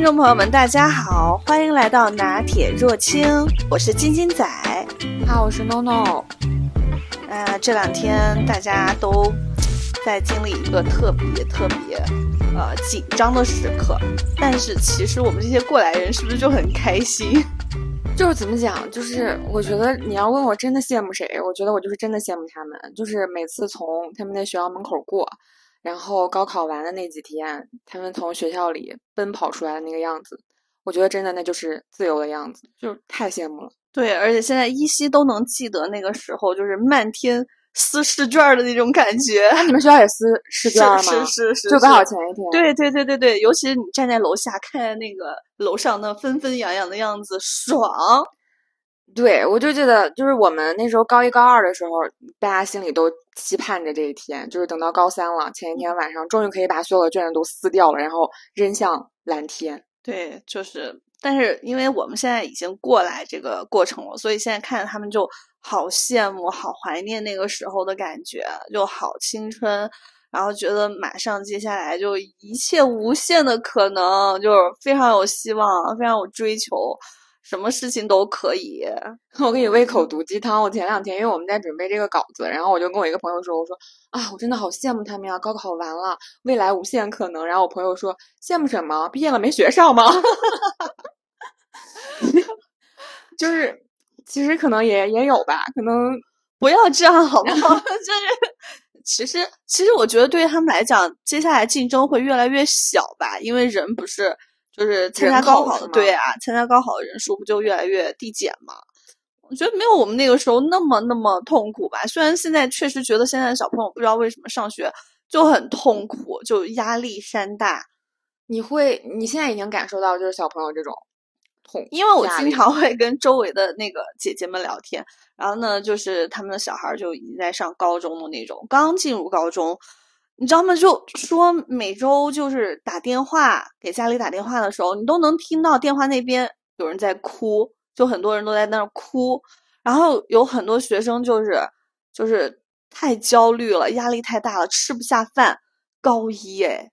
听众朋友们，大家好，欢迎来到拿铁若清，我是晶晶仔。好，我是 NONO。呃，这两天大家都在经历一个特别特别呃紧张的时刻，但是其实我们这些过来人是不是就很开心？就是怎么讲？就是我觉得你要问我真的羡慕谁，我觉得我就是真的羡慕他们。就是每次从他们那学校门口过。然后高考完的那几天，他们从学校里奔跑出来的那个样子，我觉得真的那就是自由的样子，就太羡慕了。对，而且现在依稀都能记得那个时候，就是漫天撕试卷的那种感觉。那你们学校也撕 试卷吗？是是是，就高考前一天。对对对对对，尤其是你站在楼下看见那个楼上那纷纷扬扬的样子，爽。对，我就记得，就是我们那时候高一高二的时候，大家心里都期盼着这一天，就是等到高三了，前一天晚上终于可以把所有的卷子都撕掉了，然后扔向蓝天。对，就是，但是因为我们现在已经过来这个过程了，所以现在看着他们就好羡慕、好怀念那个时候的感觉，就好青春，然后觉得马上接下来就一切无限的可能，就是非常有希望，非常有追求。什么事情都可以，我给你喂口毒鸡汤。我前两天因为我们在准备这个稿子，然后我就跟我一个朋友说：“我说啊，我真的好羡慕他们呀，高考完了，未来无限可能。”然后我朋友说：“羡慕什么？毕业了没学上吗？” 就是，其实可能也也有吧，可能不要这样好不好？就是，其实其实我觉得对于他们来讲，接下来竞争会越来越小吧，因为人不是。就是参加高考的，对啊，参加高考的人数不就越来越递减吗？我觉得没有我们那个时候那么那么痛苦吧。虽然现在确实觉得现在的小朋友不知道为什么上学就很痛苦，就压力山大。你会，你现在已经感受到就是小朋友这种痛，因为我经常会跟周围的那个姐姐们聊天，然后呢，就是他们的小孩就已经在上高中的那种，刚进入高中。你知道吗？就说每周就是打电话给家里打电话的时候，你都能听到电话那边有人在哭，就很多人都在那儿哭，然后有很多学生就是就是太焦虑了，压力太大了，吃不下饭。高一哎，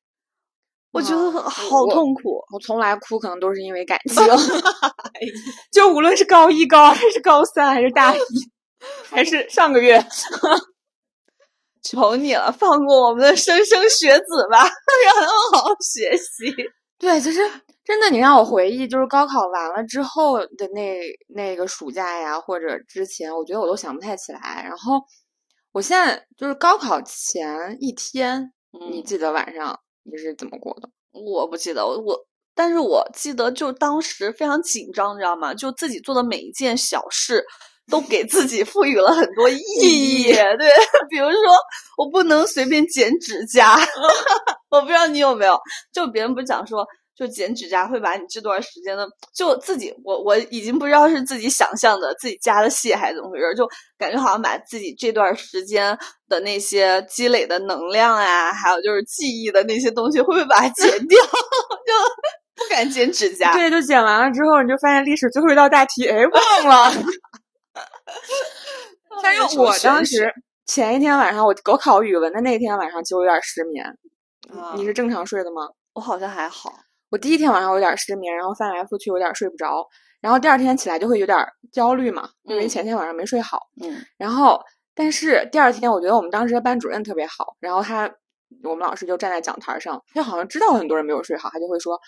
我觉得好痛苦。我从来哭可能都是因为感 情，就无论是高一、高二，还是高三，还是大一，还是上个月。求你了，放过我们的莘莘学子吧，让他们好好学习。对，其实真的，你让我回忆，就是高考完了之后的那那个暑假呀，或者之前，我觉得我都想不太起来。然后，我现在就是高考前一天，你记得晚上你是怎么过的？我不记得，我我，但是我记得就当时非常紧张，你知道吗？就自己做的每一件小事。都给自己赋予了很多意义，对，比如说我不能随便剪指甲，我不知道你有没有，就别人不是讲说，就剪指甲会把你这段时间的，就自己我我已经不知道是自己想象的，自己加的戏还是怎么回事，就感觉好像把自己这段时间的那些积累的能量啊，还有就是记忆的那些东西，会不会把它剪掉？就不敢剪指甲。对，就剪完了之后，你就发现历史最后一道大题，哎，忘了。但是我当时前一天晚上，我我考语文的那天晚上就有点失眠。你是正常睡的吗？我好像还好。我第一天晚上有点失眠，然后翻来覆去有点睡不着，然后第二天起来就会有点焦虑嘛，因为前天晚上没睡好。嗯。然后，但是第二天我觉得我们当时的班主任特别好，然后他我们老师就站在讲台上，他好像知道很多人没有睡好，他就会说。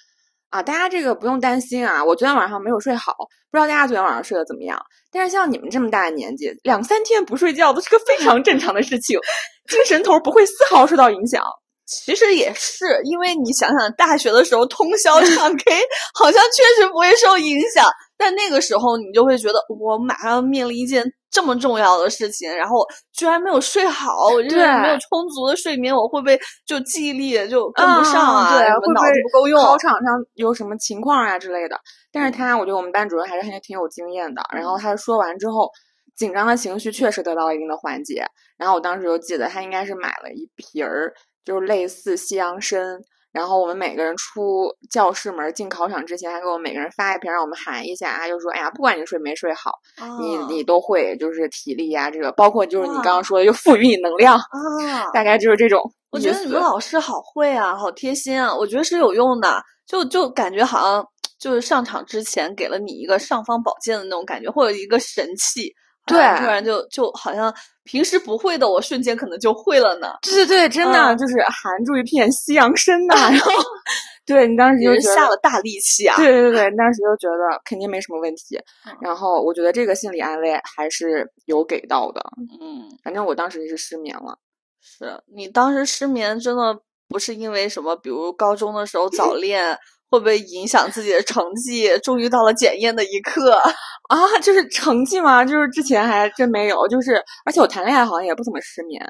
啊，大家这个不用担心啊！我昨天晚上没有睡好，不知道大家昨天晚上睡得怎么样。但是像你们这么大的年纪，两三天不睡觉都是个非常正常的事情，精神头不会丝毫受到影响。其实也是，因为你想想，大学的时候通宵唱 K，好像确实不会受影响。但那个时候你就会觉得，我马上要面临一件。这么重要的事情，然后居然没有睡好，我觉得没有充足的睡眠，我会不会就记忆力就跟不上啊？对，会脑子不够用？考场上有什么情况啊之类的？但是他，我觉得我们班主任还是很挺有经验的。然后他说完之后，紧张的情绪确实得到了一定的缓解。然后我当时就记得，他应该是买了一瓶儿，就是类似西洋参。然后我们每个人出教室门进考场之前，还给我们每个人发一瓶，让我们含一下。他就说：“哎呀，不管你睡没睡好，你你都会就是体力呀，这个包括就是你刚刚说的，又赋予你能量啊，大概就是这种。”我觉得你们老师好会啊，好贴心啊，我觉得是有用的。就就感觉好像就是上场之前给了你一个尚方宝剑的那种感觉，或者一个神器，对突然就就好像平时不会的，我瞬间可能就会了呢。对对对，真的、嗯就是含住一片西洋参呐、然后 对你当时就下了大力气啊！对对对，当时就觉得肯定没什么问题嗯。然后我觉得这个心理安慰还是有给到的。嗯，反正我当时是失眠了。是你当时失眠真的不是因为什么，比如高中的时候早 恋。会不会影响自己的成绩？终于到了检验的一刻，啊，就是成绩嘛，就是之前还真没有，就是而且我谈恋爱好像也不怎么失眠，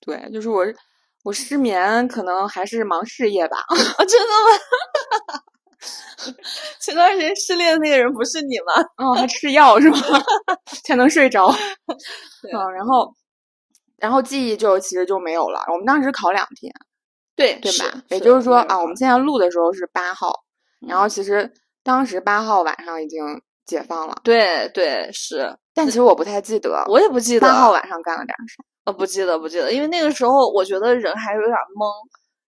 对，就是我我失眠可能还是忙事业吧，啊，真的吗？前段时间失恋的那个人不是你吗？哦，还吃药是吗？才能睡着，对嗯，然后然后记忆就其实就没有了，我们当时考两天，对对吧？也就是说啊，我们现在录的时候是八号，然后嗯其实当时八号晚上已经解放了，对对是，但其实我不太记得我也不记得八号晚上干了点啥。呃不记得不记得，因为那个时候我觉得人还是有点懵，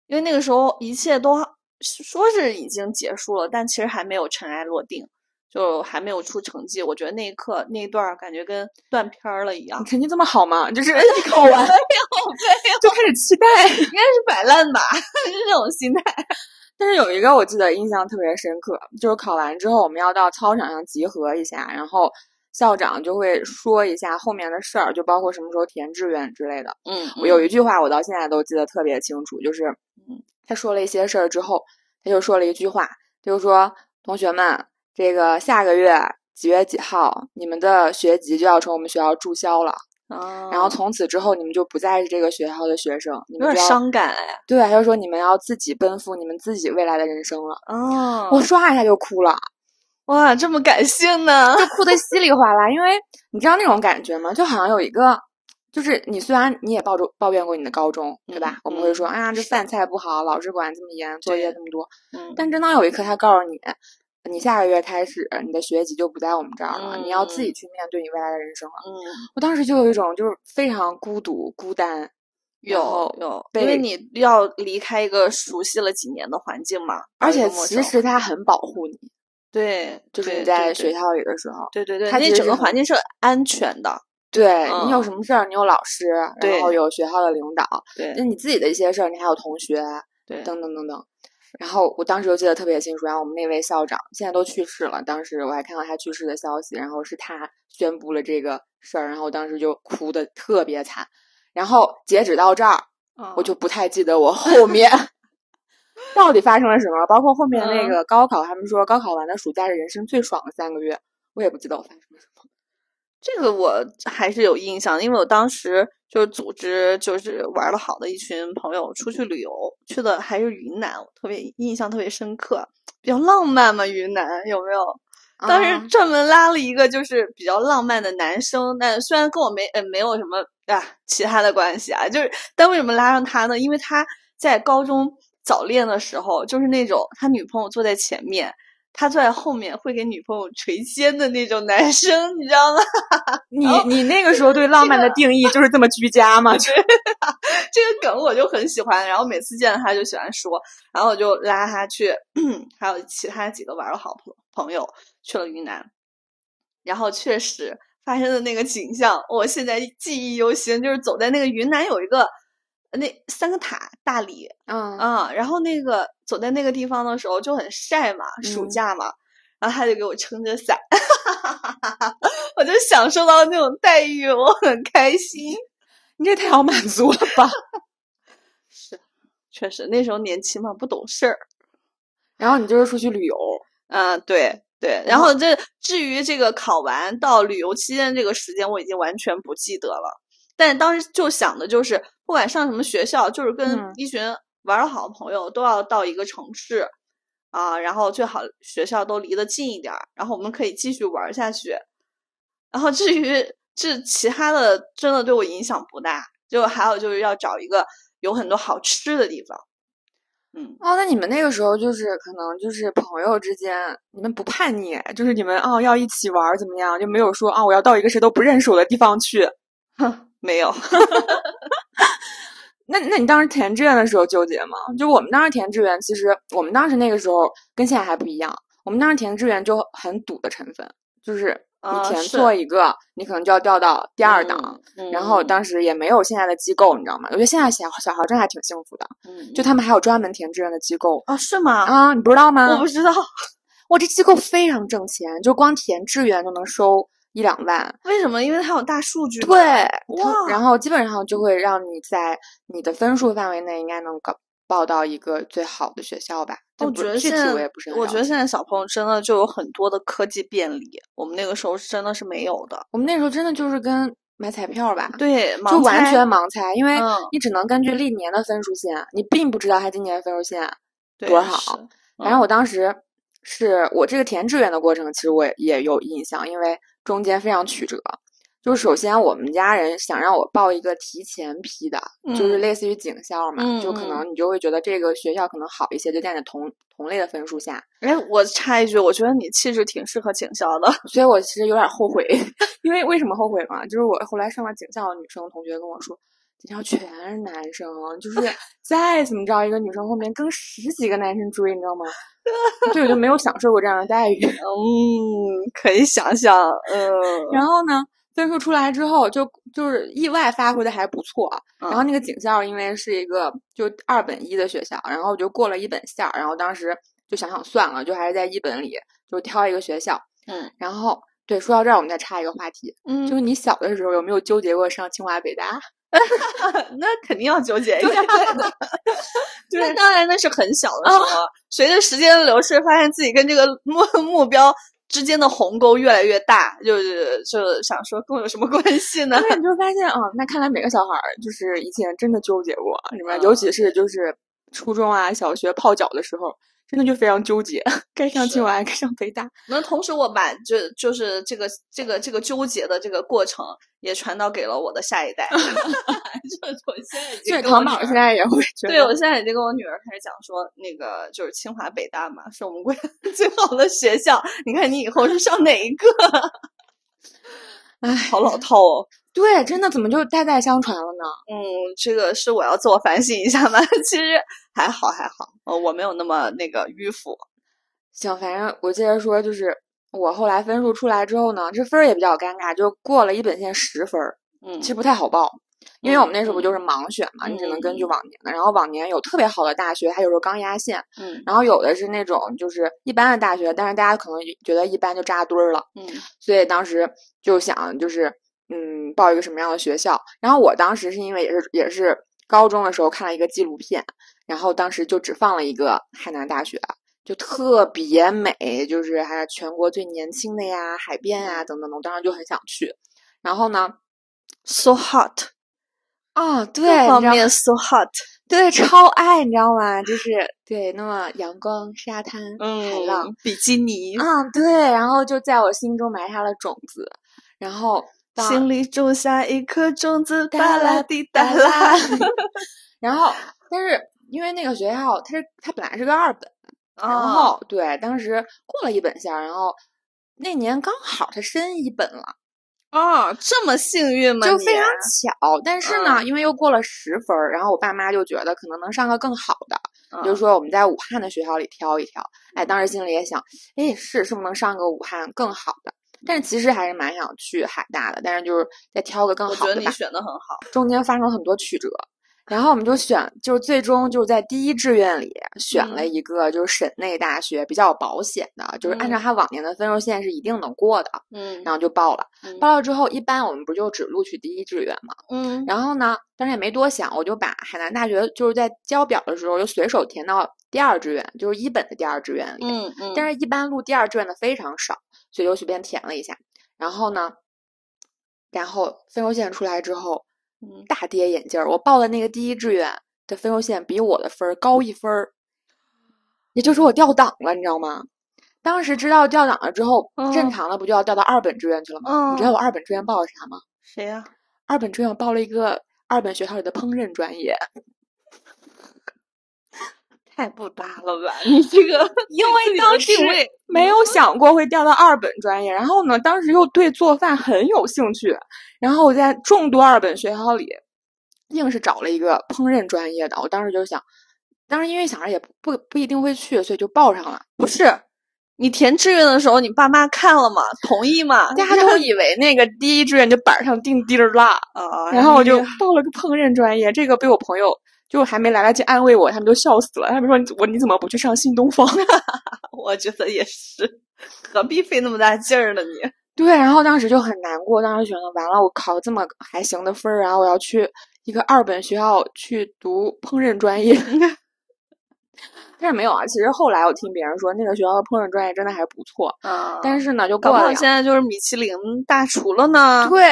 因为那个时候一切都说是已经结束了，但其实还没有尘埃落定，就还没有出成绩。我觉得那一刻那一段感觉跟断片儿了一样你，成绩这么好吗？就是考 完没有，没有就开始期待。应该是摆烂吧，是这种心态。但是有一个我记得印象特别深刻，就是考完之后我们要到操场上集合一下，然后校长就会说一下后面的事儿，就包括什么时候填志愿之类的。嗯，我有一句话我到现在都记得特别清楚，就是嗯他说了一些事儿之后，他就说了一句话，他就说同学们，这个下个月几月几号，你们的学籍就要从我们学校注销了。嗯，然后从此之后，你们就不再是这个学校的学生，你有点们就要伤感哎。对，他就说你们要自己奔赴你们自己未来的人生了。哦，我唰一下就哭了，哇，这么感性呢？就哭得稀里哗啦，因为 你知道那种感觉吗？就好像有一个，就是你虽然你也抱着抱怨过你的高中，对吧？嗯我们会说，嗯哎呀，这饭菜不好，老师管这么严，作业这么多。嗯，但真当有一刻他告诉你，你下个月开始，你的学籍就不在我们这儿了，你要自己嗯去面对你未来的人生了。嗯，我当时就有一种就是非常孤独、孤单，有有，因为你要离开一个熟悉了几年的环境嘛，而且其实他很保护你，对，就是你在学校里的时候。对对对，它那整个环境是安全的，对你有嗯什么事儿，你有老师，然后有学校的领导，对那你自己的一些事儿，你还有同学，对，等等等等。然后我当时就记得特别清楚，然后我们那位校长现在都去世了，当时我还看到他去世的消息，然后是他宣布了这个事儿，然后我当时就哭的特别惨。然后截止到这儿，我就嗯不太记得我后面 到底发生了什么，包括后面那嗯个高考，他们说高考完的暑假是人生最爽的三个月，我也不记得我发生了什么。这个我还是有印象，因为我当时就是组织就是玩的好的一群朋友出去旅游，去的还是云南，我特别印象特别深刻，比较浪漫嘛，云南有没有？当时啊专门拉了一个就是比较浪漫的男生，但虽然跟我没呃没有什么啊其他的关系啊，就是但为什么拉上他呢？因为他在高中早恋的时候，就是那种他女朋友坐在前面，他坐在后面会给女朋友捶肩的那种男生，你知道吗？你你那个时候对浪漫的定义就是这么居家吗？就这个梗我就很喜欢，然后每次见到他就喜欢说，然后我就拉他去，还有其他几个玩的好朋朋友去了云南，然后确实发生的那个景象，我现在记忆犹新，就是走在那个云南有一个那三个塔大理嗯啊、然后那个走在那个地方的时候就很晒嘛，暑嗯假嘛。然后他就给我撑着伞，我就享受到那种待遇，我很开心。你这太好满足了吧？是，确实那时候年轻嘛，不懂事儿。然后你就是出去旅游，嗯，对对。然后这至于这个考完到旅游期间这个时间，我已经完全不记得了。但当时就想的就是，不管上什么学校，就是跟嗯一群玩的好的朋友都要到一个城市啊，然后最好学校都离得近一点儿，然后我们可以继续玩下去。然后至于这其他的，真的对我影响不大。就还有就是要找一个有很多好吃的地方。嗯，哦，那你们那个时候就是可能就是朋友之间，你们不叛逆，就是你们哦要一起玩儿怎么样，就没有说啊、我要到一个谁都不认识我的地方去。哼，没有。那那你当时填志愿的时候纠结吗？就我们当时填志愿，其实我们当时那个时候跟现在还不一样。我们当时填志愿就很赌的成分，就是你填错一个，你可能就要调到第二档。然后当时也没有现在的机构，你知道吗？我觉得现在小小孩真的还挺幸福的，就他们还有专门填志愿的机构啊？是吗？啊，你不知道吗？我不知道。哇，这机构非常挣钱，就光填志愿就能收一两万。为什么？因为它有大数据。对，哇，然后基本上就会让你在你的分数范围内，应该能搞。报到一个最好的学校吧。我觉得现在，我觉得现在小朋友真的就有很多的科技便利，我们那个时候真的是没有的。我们那时候真的就是跟买彩票吧，对，就完全盲猜，因为你只能根据历年的分数线，你并不知道他今年分数线多少。反正我当时是我这个填志愿的过程，其实我也有印象，因为中间非常曲折。就首先，我们家人想让我报一个提前批的，就是类似于警校嘛，就可能你就会觉得这个学校可能好一些，就在你同同类的分数下。哎，我插一句，我觉得你气质挺适合警校的，所以我其实有点后悔。因为为什么后悔嘛？就是我后来上了警校的女生同学跟我说，警校全是男生，就是再怎么着，一个女生后面跟十几个男生追，你知道吗？对，我就没有享受过这样的待遇。嗯，可以想象。嗯，然后呢？分数出来之后，就就是意外发挥的还不错。然后那个警校因为是一个就二本一的学校，然后我就过了一本线儿。然后当时就想想算了，就还是在一本里就挑一个学校。嗯。然后对，说到这儿，我们再插一个话题。嗯。就是你小的时候有没有纠结过上清华北大？那肯定要纠结一下。那当然，那是很小的时候。随着时间的流逝，发现自己跟这个目目标。之间的鸿沟越来越大，就是就想说跟我有什么关系呢？你就发现啊，那看来每个小孩儿就是以前真的纠结过，什么，尤其是就是初中啊、小学泡脚的时候。真的就非常纠结，该上清华，该上北大。那同时，我把就就是这个这个这个纠结的这个过程也传导给了我的下一代。就是我现在已经，唐宝现在也会。对，我现在已经跟我女儿开始讲说，那个就是清华北大嘛，是我们国家 最好的学校。你看你以后是上哪一个？哎，好老套哦。对，真的怎么就代代相传了呢？嗯，这个是我要自我反省一下吧。其实还好还好，呃，我没有那么那个迂腐。行，反正我接着说，就是我后来分数出来之后呢，这分儿也比较尴尬，就过了一本线十分儿。嗯，其实不太好报，因为我们那时候不就是盲选嘛，你只能根据往年的。然后往年有特别好的大学，它有时候刚压线。嗯，然后有的是那种就是一般的大学，但是大家可能觉得一般就扎堆儿了。嗯，所以当时就想就是。嗯，报一个什么样的学校？然后我当时是因为也是也是高中的时候看了一个纪录片，然后当时就只放了一个海南大学，就特别美，就是还是全国最年轻的呀，海边呀等等等，当时就很想去。然后呢，so hot，啊，对，方面 so hot，对，超爱，你知道吗？就是对，那么阳光、沙滩、海浪、比基尼，嗯，对，然后就在我心中埋下了种子，然后。心里种下一颗种子，哒啦滴哒啦。然后，但是因为那个学校，它是它本来是个二本，然后对，当时过了一本线，然后那年刚好它升一本了。哦，这么幸运吗？就非常巧。但是呢，因为又过了十分，然后我爸妈就觉得可能能上个更好的，就说我们在武汉的学校里挑一挑。哎，当时心里也想，哎，是是不是能上个武汉更好的？但是其实还是蛮想去海大的，但是就是再挑个更好的。我觉得你选的很好。中间发生了很多曲折，然后我们就选，就是最终就是在第一志愿里选了一个就是省内大学比较保险的，就是按照他往年的分数线是一定能过的。嗯。然后就报了，报了之后，一般我们不就只录取第一志愿嘛？嗯。然后呢，当时也没多想，我就把海南大学就是在交表的时候就随手填到第二志愿，就是一本的第二志愿里。嗯嗯。但是，一般录第二志愿的非常少。所以就随便填了一下，然后呢，然后分数线出来之后，嗯，大跌眼镜儿。我报的那个第一志愿的分数线比我的分儿高一分儿，也就是说我调档了，你知道吗？当时知道调档了之后，正常的不就要调到二本志愿去了吗？你知道我二本志愿报的啥吗？谁呀？二本志愿报了一个二本学校里的烹饪专业。太不搭了吧！你这个，因为当时没有想过会调到二本专业，然后呢，当时又对做饭很有兴趣，然后我在众多二本学校里硬是找了一个烹饪专业的。我当时就想，当时因为想着也不不一定会去，所以就报上了。不是，你填志愿的时候，你爸妈看了吗？同意吗？大家都以为那个第一志愿就板上钉钉儿了，啊，然后我就报了个烹饪专业。这个被我朋友就还没来得及安慰我，他们都笑死了。他们说：“你我你怎么不去上新东方？” 我觉得也是，何必费那么大劲儿呢？你对，然后当时就很难过，当时觉得完了，我考这么还行的分儿，然后我要去一个二本学校去读烹饪专业。但是没有啊，其实后来我听别人说，那个学校的烹饪专业真的还不错。啊，但是呢，就过了现在就是米其林大厨了呢。对，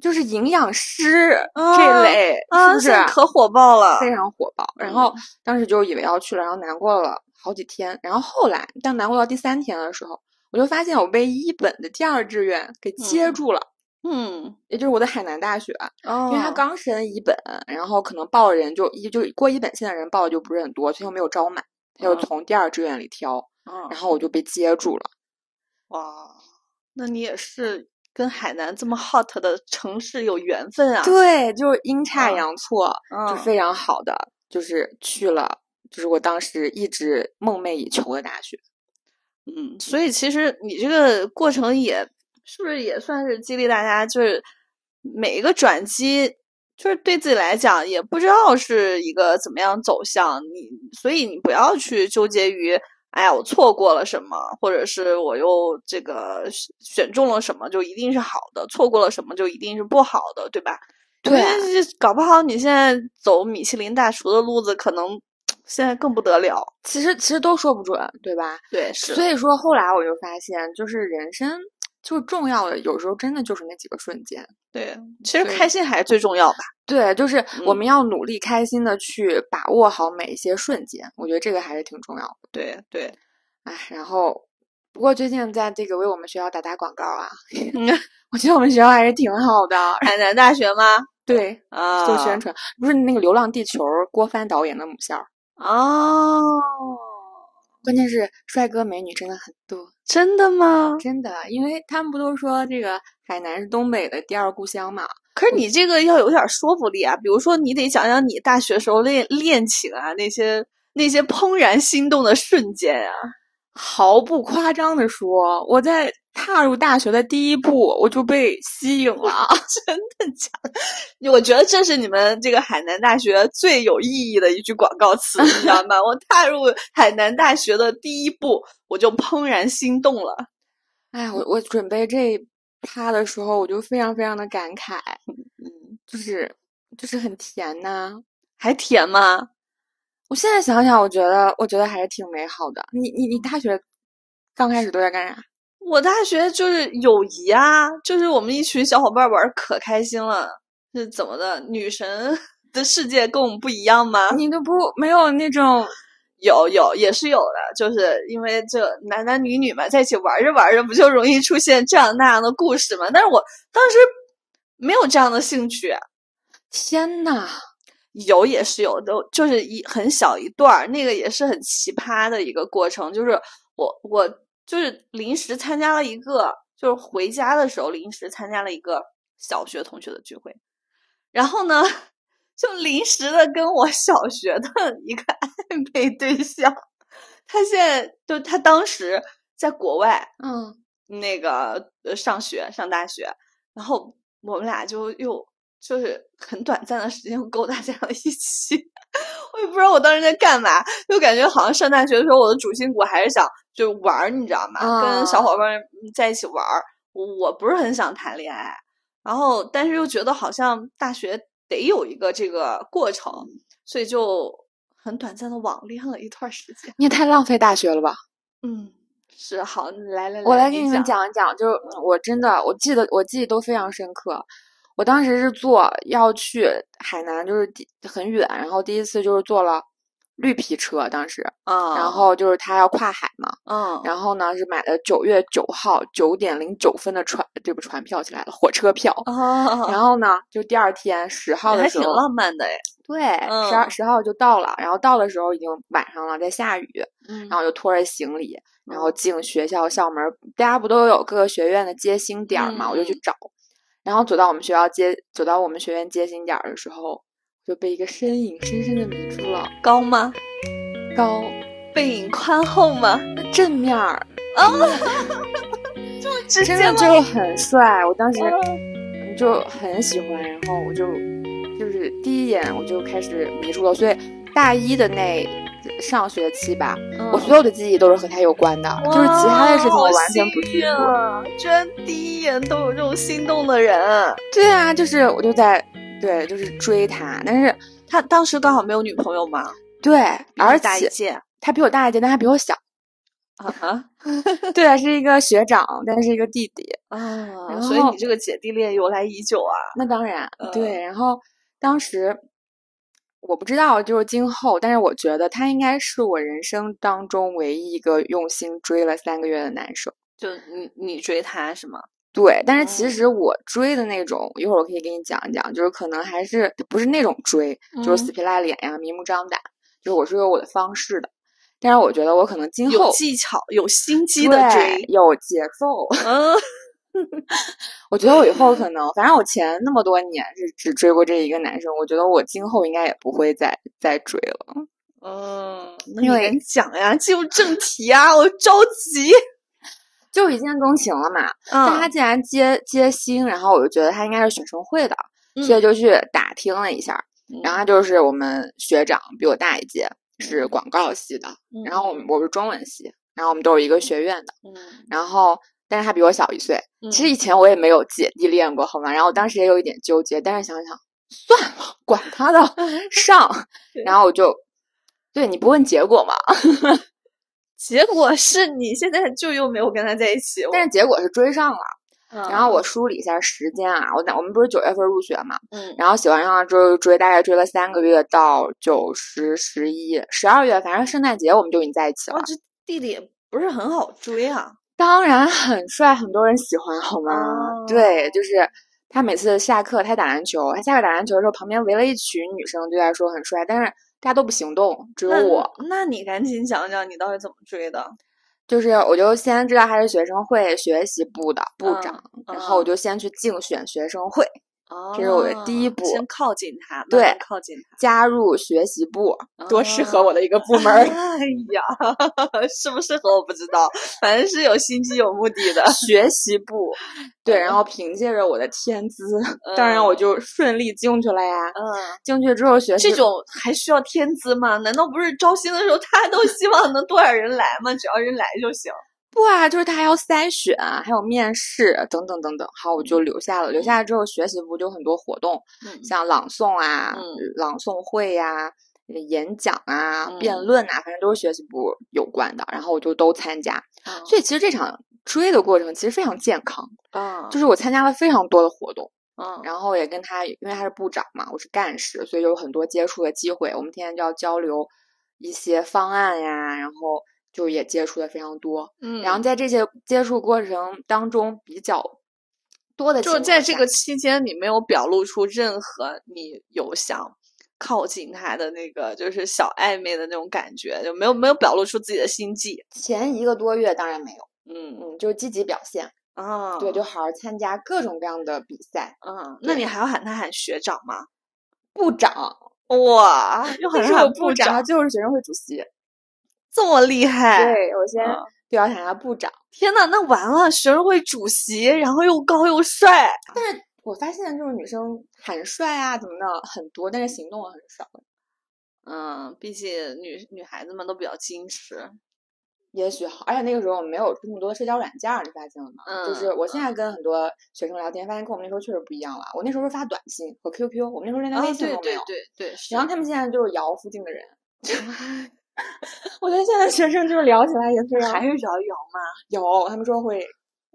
就是营养师啊这类，啊，是不是可火爆了？非常火爆？然后当时就以为要去了，然后难过了好几天。然后后来，当难过到第三天的时候，我就发现我被一本的第二志愿给接嗯住了，嗯，也就是我的海南大学。哦因为他刚申一本，然后可能报的人就一就过一本线的人报的就不是很多，所以又没有招满，他就嗯从第二志愿里挑，嗯然后我就被接住了。哇，那你也是跟海南这么 hot 的城市有缘分啊？对，就是阴差嗯阳错，就嗯非常好的，就是去了，就是我当时一直梦寐以求的大学。嗯，所以其实你这个过程也是不是也算是激励大家，就是每一个转机，就是对自己来讲也不知道是一个怎么样走向，你所以你不要去纠结于，哎呀，我错过了什么，或者是我又这个选选中了什么就一定是好的，错过了什么就一定是不好的，对吧？对搞不好你现在走米其林大厨的路子，可能现在更不得了。其实其实都说不准，对吧？对，是所以说后来我就发现，就是人生就是重要的，有时候真的就是那几个瞬间。对，其实开心还是最重要吧。对，就是我嗯们要努力开心的去把握好每一些瞬间，我觉得这个还是挺重要的。对对，哎，然后不过最近在这个为我们学校打打广告啊，嗯，我觉得我们学校还是挺好的。海南大学吗？对，啊，做宣传，不是那个《流浪地球》郭帆导演的母校，哦，关键是帅哥美女真的很多，真的吗？真的，因为他们不都说这个海南是东北的第二故乡嘛？可是你这个要有点说服力啊，比如说你得讲讲你大学时候恋恋情啊，那些那些怦然心动的瞬间啊。毫不夸张的说，我在踏入大学的第一步，我就被吸引了。真的假的？我觉得这是你们这个海南大学最有意义的一句广告词，你知道吗？我踏入海南大学的第一步，我就怦然心动了。哎，我我准备这一趴的时候，我就非常非常的感慨，嗯，就是就是很甜呐、还甜吗？我现在想想，我觉得我觉得还是挺美好的。你你你大学刚开始都在干啥？我大学就是友谊啊，就是我们一群小伙伴玩可开心了。是怎么的？女神 的世界跟我们不一样吗？你都不没有那种 有有也是有的，就是因为这男男女女嘛，在一起玩着玩着，不就容易出现这样那样的故事吗？但是我当时没有这样的兴趣，天呐！有也是有的，就是一很小一段儿，那个也是很奇葩的一个过程。就是我我就是临时参加了一个，就是回家的时候临时参加了一个小学同学的聚会，然后呢，就临时的跟我小学的 一个暧昧对象，他现在就他当时在国外，嗯，那个呃上学上大学，然后我们俩就又就是很短暂的时间又勾搭在了一起，我也不知道我当时在干嘛，就感觉好像上大学的时候我的主心骨还是想就玩儿，你知道吗？跟小伙伴儿在一起玩儿，我我不是很想谈恋爱，然后但是又觉得好像大学得有一个这个过程，所以就很短暂的网恋了一段时间。你也太浪费大学了吧！嗯，是好，来来我来来，给你们讲一讲，就是我真的我记得我记忆都非常深刻。我当时是坐要去海南，就是第很远，然后第一次就是坐了绿皮车，当时，啊，然后就是他要跨海嘛，嗯，然后呢是买的九月九号九点零九分的船，这不船票起来了，火车票。哦，然后呢，就第二天十号的时候还挺，浪漫的哎，对，嗯十二十号就到了，然后到的时候已经晚上了，在下雨，嗯然后就拖着行李，然后嗯进学校校门儿，大家不都有各个学院的接星点儿嘛？我就去嗯找，然后走到我们学校接，走到我们学院接星点儿的时候，就被一个身影深深的迷住了。高吗？高，背影宽厚吗？正面儿啊，这么 直接吗？真的就很帅，我当时就很喜欢，然后我就就是第一眼我就开始迷住了，所以大一的那上学期吧，嗯我所有的记忆都是和他有关的，就是其他的事情我完全不记哇住。好幸运啊居然第一眼都有这种心动的人。对啊，就是我就在对，就是追他，但是他当时刚好没有女朋友嘛，对，而且他比我大一届，但他比我小。啊哈 对啊，是一个学长，但是一个弟弟。啊然所以你这个姐弟恋由来已久啊。那当然，嗯对。然后当时我不知道，就是今后，但是我觉得他应该是我人生当中唯一一个用心追了三个月的男生。就你你追他是吗？对，但是其哦实我追的那种，一会儿我可以给你讲一讲，就是可能还是不是那种追，就是死嗯皮赖脸呀、明目张胆，就是我是有我的方式的。但是我觉得我可能今后有技巧、有心机的追。有节奏，嗯，我觉得我以后可能，反正我前那么多年是只追过这一个男生，我觉得我今后应该也不会再再追了。嗯，那因为你讲呀，进入正题啊，我着急。就一见钟情了嘛。但他嗯，既然接接星，然后我就觉得他应该是学生会的，所以就去打听了一下。然后他就是我们学长，比我大一届，是嗯广告系的。嗯然后我们我是中文系，然后我们都是一个学院的。嗯然后，但是他比我小一岁。嗯其实以前我也没有姐弟恋过，好吗？然后我当时也有一点纠结，但是想想算了，管他的，上。然后我就，对你不问结果嘛？结果是你现在就又没有跟他在一起，但是结果是追上了。嗯然后我梳理一下时间啊，我我们不是九月份入学嘛，嗯然后喜欢上了之后追，大概追了三个月，到九十、十一、十二月，反正圣诞节我们就已经在一起了哦，。这弟弟也不是很好追啊。当然很帅，很多人喜欢，好吗？哦对，就是他每次下课他打篮球，他下课打篮球的时候，旁边围了一群女生对他说很帅，但是大家都不行动，只有我。那你赶紧讲讲你到底怎么追的？就是我就先知道他是学生会学习部的部嗯长，然后我嗯就先去竞选学生会，哦这是我的第一步先靠近他，对靠近他。加入学习部，多适合我的一个部门儿。哎呀，适不适合我不知道，反正是有心机有目的的。学习部，对，然嗯后凭借着我的天资，当然我就顺利进去了呀。嗯，进去之后学习这种还需要天资吗？难道不是招新的时候大家都希望能多点人来吗？只要人来就行。不啊，就是他还要筛选，还有面试等等等等。好，我就留下了。留下来之后，学习部就很多活动，嗯像朗诵啊、嗯朗诵会呀、演讲啊、嗯辩论呐、反正都是学习部有关的。然后我就都参加。嗯所以其实这场追的过程其实非常健康，啊，就是我参加了非常多的活动。嗯，然后也跟他，因为他是部长嘛，我是干事，所以有很多接触的机会。我们天天就要交流一些方案呀，然后就也接触的非常多。嗯，然后在这些接触过程当中，比较多的就是在这个期间，你没有表露出任何你有想靠近他的那个就是小暧昧的那种感觉，就没有没有表露出自己的心迹。前一个多月当然没有，嗯嗯，就是积极表现，啊，对，就好好参加各种各样的比赛。嗯，那你还要喊他喊学长吗？部长，哇，又喊但是他部我部长，他就是学生会主席。这么厉害？对，我先嗯就要喊他部长。天呐，那完了，学生会主席，然后又高又帅，但是我发现就是女生喊帅啊怎么的很多，但是行动很少。嗯，毕竟女女孩子们都比较矜持，也许好，而且那个时候我们没有这么多社交软件，你发现了吗？就是嗯我现在跟很多学生聊天，发现跟我们那时候确实不一样了。我那时候是发短信和 QQ，我们那时候连啊，微信对对都没有。对对，是然后他们现在就是摇附近的人，我觉得现在学生就是聊起来也非常还是摇一摇嘛，有，他们说会，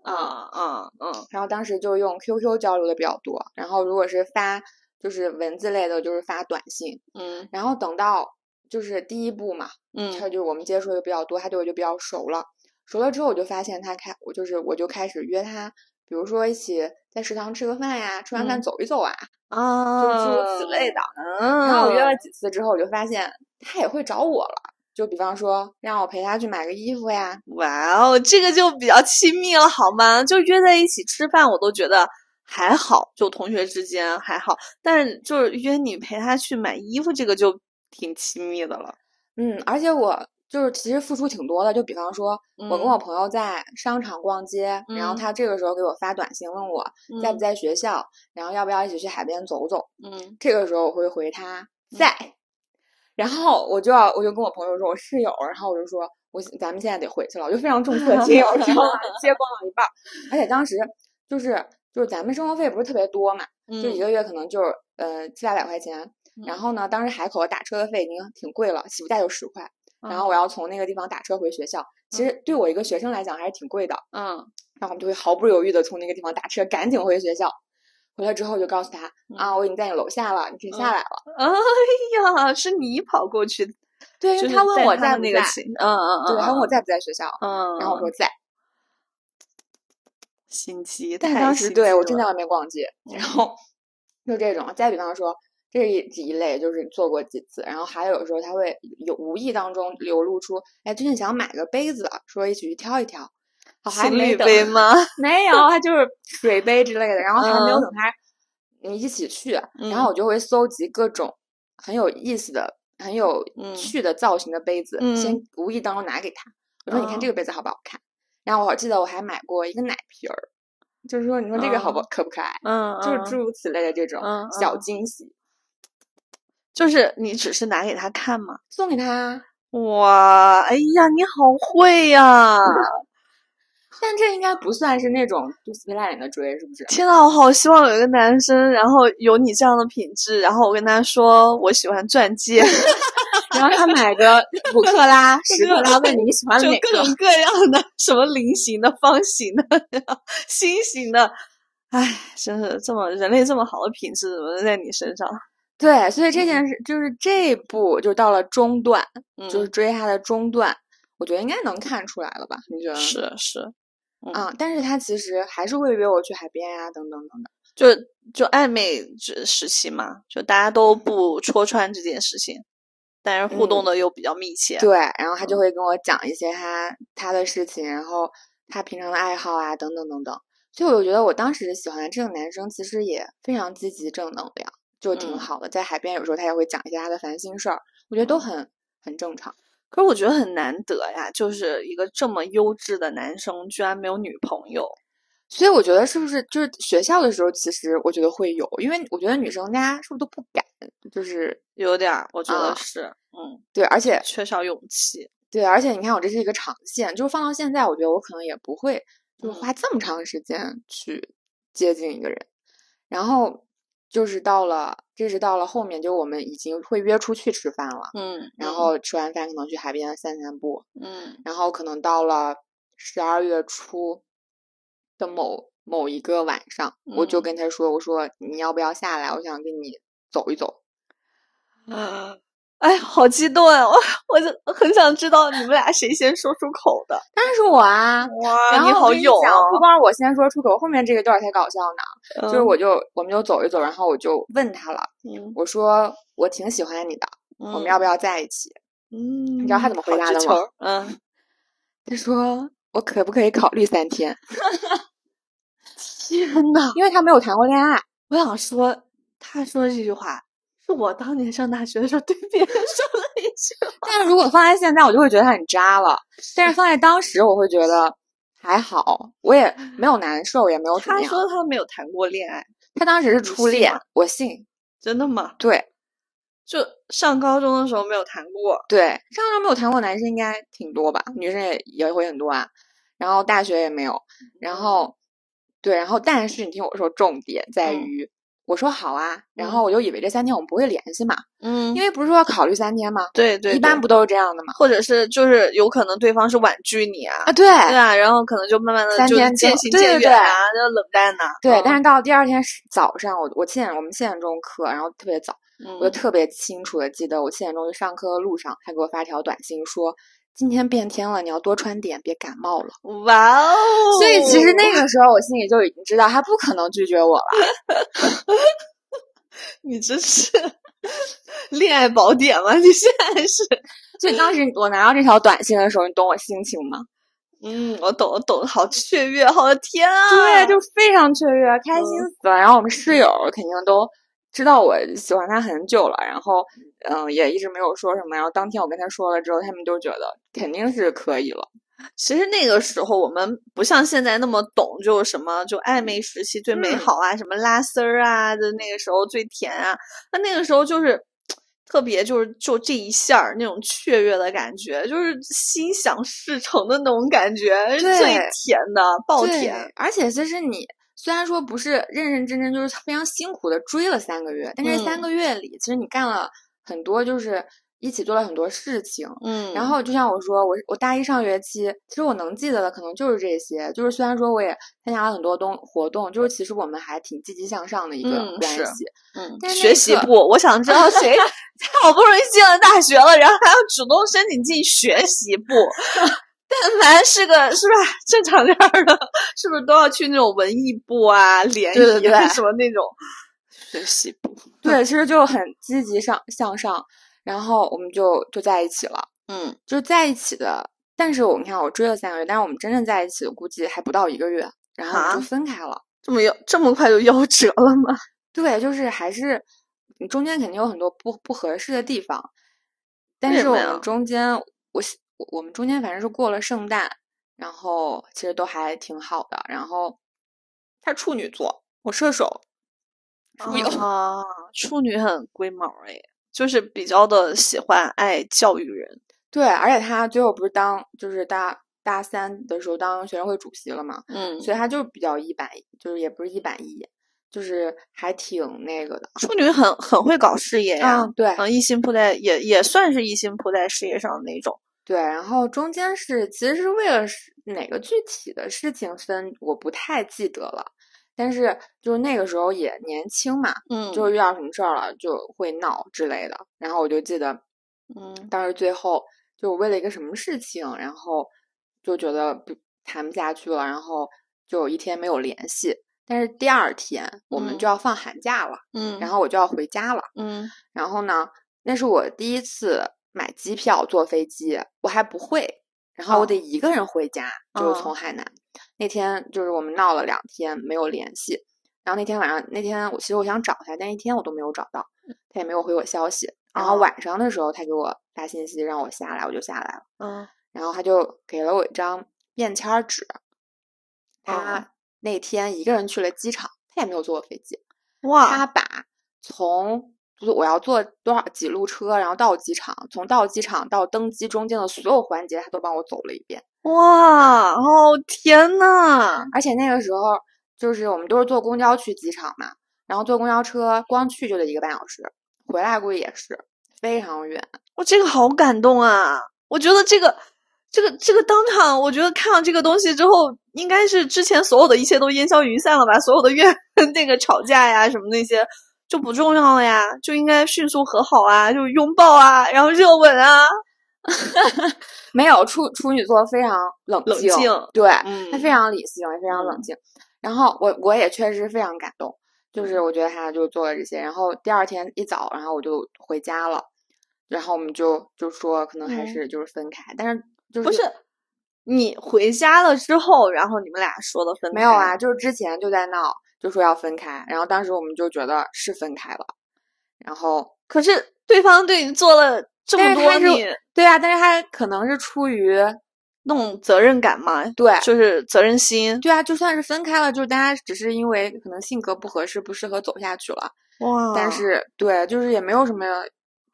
啊啊嗯。然后当时就用 QQ 交流的比较多，然后如果是发就是文字类的，就是发短信，嗯。然后等到就是第一步嘛，嗯。他就我们接触的比较多，他对我就比较熟了。熟了之后，我就发现他开，我就是我就开始约他，比如说一起在食堂吃个饭呀，吃完饭嗯。走一走啊，啊，就诸如此类的。嗯，然后我约了几次之后，我就发现他也会找我了，就比方说让我陪他去买个衣服呀，哇哦，这个就比较亲密了，好吗？就约在一起吃饭，我都觉得还好，就同学之间还好，但是就是约你陪他去买衣服，这个就挺亲密的了。嗯，而且我就是其实付出挺多的，就比方说，我跟我朋友在商场逛街，然后他这个时候给我发短信问我在不在学校，然后要不要一起去海边走走。嗯，这个时候我会回他在，然后我就要我就跟我朋友说我室友，然后我就说我咱们现在得回去了，我就非常重色轻友，知道吗？街逛到一半，而且当时就是就是咱们生活费不是特别多嘛，就一个月可能就呃七八百块钱。然后呢，当时海口打车的费已经挺贵了，起步价就十块。然后我要从那个地方打车回学校，其实对我一个学生来讲还是挺贵的。嗯，然后我们就会毫不犹豫的从那个地方打车，赶紧回学校。回来之后就告诉他啊，我已经在你楼下了，你可以下来了。哎呀，是你跑过去？对，因为他问我在不在嗯嗯嗯，对，他问我在不在学校？嗯，然后我说在。心机，但当时对我正在外面逛街，然后 就这种。再比方说。这是一一类，就是做过几次，然后还有时候他会有无意当中流露出，哎，最近想买个杯子，说一起去挑一挑。情侣杯吗？没有，他就是水杯之类的。然后还没有等他你一起去，然后我就会搜集各种很有意思的、很有趣的造型的杯子，先无意当中拿给他。我说：“你看这个杯子好不好看？”然后我记得我还买过一个奶瓶儿，就是说你说这个好不可不可爱？嗯，就是诸如此类的这种小惊喜。就是你只是拿给他看吗？送给他？哇，哎呀，你好会呀！但这应该不算是那种就死皮赖脸的追，是不是？天呐，我好希望有一个男生，然后有你这样的品质，然后我跟他说我喜欢钻戒，然后他买个五克拉、十克拉，问你喜欢哪个？各种各样的，什么菱形的、方形的、心形的，哎，真是这么人类这么好的品质，怎么能在你身上？对，所以这件事就是这一步就到了中段，就是追他的中段，我觉得应该能看出来了吧？你觉得？是是，啊，但是他其实还是会约我去海边呀，等等等等。就就暧昧这时期嘛，就大家都不戳穿这件事情，但是互动的又比较密切。对，然后他就会跟我讲一些他他的事情，然后他平常的爱好啊，等等等等。所以我觉得我当时喜欢的这个男生其实也非常积极正能量。就挺好的，在海边有时候他也会讲一些他的烦心事儿，我觉得都很很正常。可是我觉得很难得呀，就是一个这么优质的男生居然没有女朋友，所以我觉得是不是就是学校的时候，其实我觉得会有，因为我觉得女生大家是不是都不敢，就是有点，我觉得是，嗯，对，而且缺少勇气，对，而且你看我这是一个长线，就是放到现在，我觉得我可能也不会就是花这么长时间去接近一个人，然后。就是到了，这是到了后面，就我们已经会约出去吃饭了，嗯，然后吃完饭可能去海边散散步，嗯，然后可能到了十二月初的某某一个晚上，我就跟他说：“我说你要不要下来？我想跟你走一走。”啊。哎，好激动啊！我我就很想知道你们俩谁先说出口的。当然是我啊！哇，你好勇啊！不光是我先说出口，后面这个段才搞笑呢。就是我就我们就走一走，然后我就问他了，我说我挺喜欢你的，我们要不要在一起？嗯，你知道他怎么回答的吗？嗯，他说我可不可以考虑三天？天呐，因为他没有谈过恋爱。我想说，他说这句话。是我当年上大学的时候对别人说了一句，但是如果放在现在，我就会觉得他很渣了。但是放在当时，我会觉得还好，我也没有难受，也没有怎么样。他说他没有谈过恋爱，他当时是初恋，我信。真的吗？对，就上高中的时候没有谈过。对，上高中没有谈过男生应该挺多吧，女生也也会很多啊。然后大学也没有，然后对，然后但是你听我说，重点在于。我说好啊，然后我就以为这三天我们不会联系嘛，嗯，因为不是说要考虑三天吗？对对，一般不都是这样的吗？或者是就是有可能对方是婉拒你啊，啊对，对啊，然后可能就慢慢的三天渐行渐远啊，就冷淡呐。对，但是到第二天早上，我我七点我们七点钟课，然后特别早，我就特别清楚的记得我七点钟去上课的路上，他给我发条短信说。今天变天了，你要多穿点，别感冒了。哇哦！所以其实那个时候我心里就已经知道他不可能拒绝我了。你这是恋爱宝典吗？你现在是？所以当时我拿到这条短信的时候，你懂我心情吗？嗯，我懂，我懂，好雀跃，好的天啊！对，就非常雀跃，开心死了。然后我们室友肯定都知道我喜欢他很久了，然后嗯，也一直没有说什么。然后当天我跟他说了之后，他们都觉得肯定是可以了。其实那个时候我们不像现在那么懂，就什么就暧昧时期最美好啊，什么拉丝儿啊，就那个时候最甜啊。那那个时候就是特别，就是就这一下儿那种雀跃的感觉，就是心想事成的那种感觉，是最甜的，爆甜。而且其实你虽然说不是认认真真，就是非常辛苦的追了三个月，但这三个月里，其实你干了很多，就是。一起做了很多事情，嗯，然后就像我说，我我大一上学期，其实我能记得的可能就是这些，就是虽然说我也参加了很多东活动，就是其实我们还挺积极向上的一个关系，嗯，学习部，我想知道谁 好不容易进了大学了，然后还要主动申请进学习部，但凡是个是吧正常点儿的，是不是都要去那种文艺部啊、联谊什么那种学习部？对，其实就很积极上向上。然后我们就就在一起了，嗯，就在一起的。但是我你看，我追了三个月，但是我们真正在一起的估计还不到一个月，然后就分开了。这么夭这么快就夭折了吗？对，就是还是你中间肯定有很多不不合适的地方。但是我们中间，我我我们中间反正是过了圣诞，然后其实都还挺好的。然后他处女座，我射手，处女啊，处女很龟毛哎。就是比较的喜欢爱教育人，对，而且他最后不是当就是大大三的时候当学生会主席了嘛，嗯，所以他就是比较一板，就是也不是一板一眼，就是还挺那个的。处女很很会搞事业呀，对，嗯，一心扑在也也算是一心扑在事业上的那种。对，然后中间是其实是为了哪个具体的事情分，我不太记得了。但是就是那个时候也年轻嘛，嗯，就是遇到什么事儿了就会闹之类的。然后我就记得，嗯，当时最后就为了一个什么事情，然后就觉得不谈不下去了，然后就有一天没有联系。但是第二天我们就要放寒假了，嗯，然后我就要回家了，嗯，然后呢，那是我第一次买机票坐飞机，我还不会，然后我得一个人回家，就是从海南。那天就是我们闹了两天没有联系，然后那天晚上那天我其实我想找他，但一天我都没有找到，他也没有回我消息。然后晚上的时候他给我发信息让我下来，我就下来了。嗯，然后他就给了我一张便签纸。他那天一个人去了机场，他也没有坐过飞机。哇！他把从就是我要坐多少几路车，然后到机场，从到机场到登机中间的所有环节，他都帮我走了一遍。哇哦天呐！而且那个时候就是我们都是坐公交去机场嘛，然后坐公交车光去就得一个半小时，回来估计也是非常远。我这个好感动啊！我觉得这个这个这个当场，我觉得看到这个东西之后，应该是之前所有的一切都烟消云散了吧？所有的怨那个吵架呀什么那些就不重要了呀，就应该迅速和好啊，就拥抱啊，然后热吻啊。没有处处女座非常冷静，对，他非常理性，也非常冷静。然后我我也确实非常感动，就是我觉得他就做了这些。然后第二天一早，然后我就回家了，然后我们就就说可能还是就是分开，但是就是不是你回家了之后，然后你们俩说的分开？没有啊，就是之前就在闹，就说要分开，然后当时我们就觉得是分开了，然后可是对方对你做了。这么多年，对啊，但是他可能是出于那种责任感嘛，对，就是责任心。对啊，就算是分开了，就是大家只是因为可能性格不合适，不适合走下去了。哇！但是对，就是也没有什么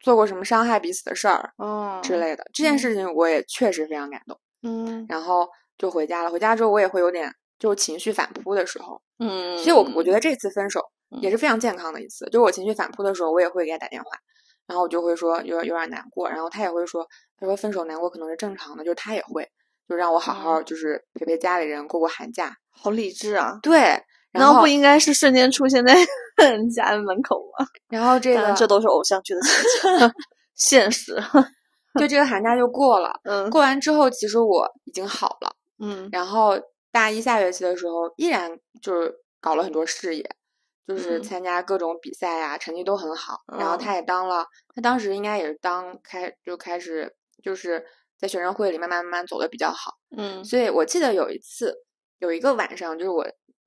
做过什么伤害彼此的事儿，嗯之类的。这件事情我也确实非常感动。嗯，然后就回家了。回家之后我也会有点就是情绪反扑的时候。嗯，所以我我觉得这次分手也是非常健康的一次。就是我情绪反扑的时候，我也会给他打电话。然后我就会说有点有点难过，然后他也会说，他说分手难过可能是正常的，就是他也会，就让我好好就是陪陪家里人过过寒假，好理智啊。对，然后不应该是瞬间出现在 家门口吗？然后这个这都是偶像剧的情节，现实。就这个寒假就过了，嗯，过完之后其实我已经好了，嗯，然后大一下学期的时候依然就是搞了很多事业。就是参加各种比赛呀，成绩都很好。然后他也当了，他当时应该也是当开就开始就是在学生会里慢慢慢慢走的比较好。嗯所以我记得有一次，有一个晚上，就是我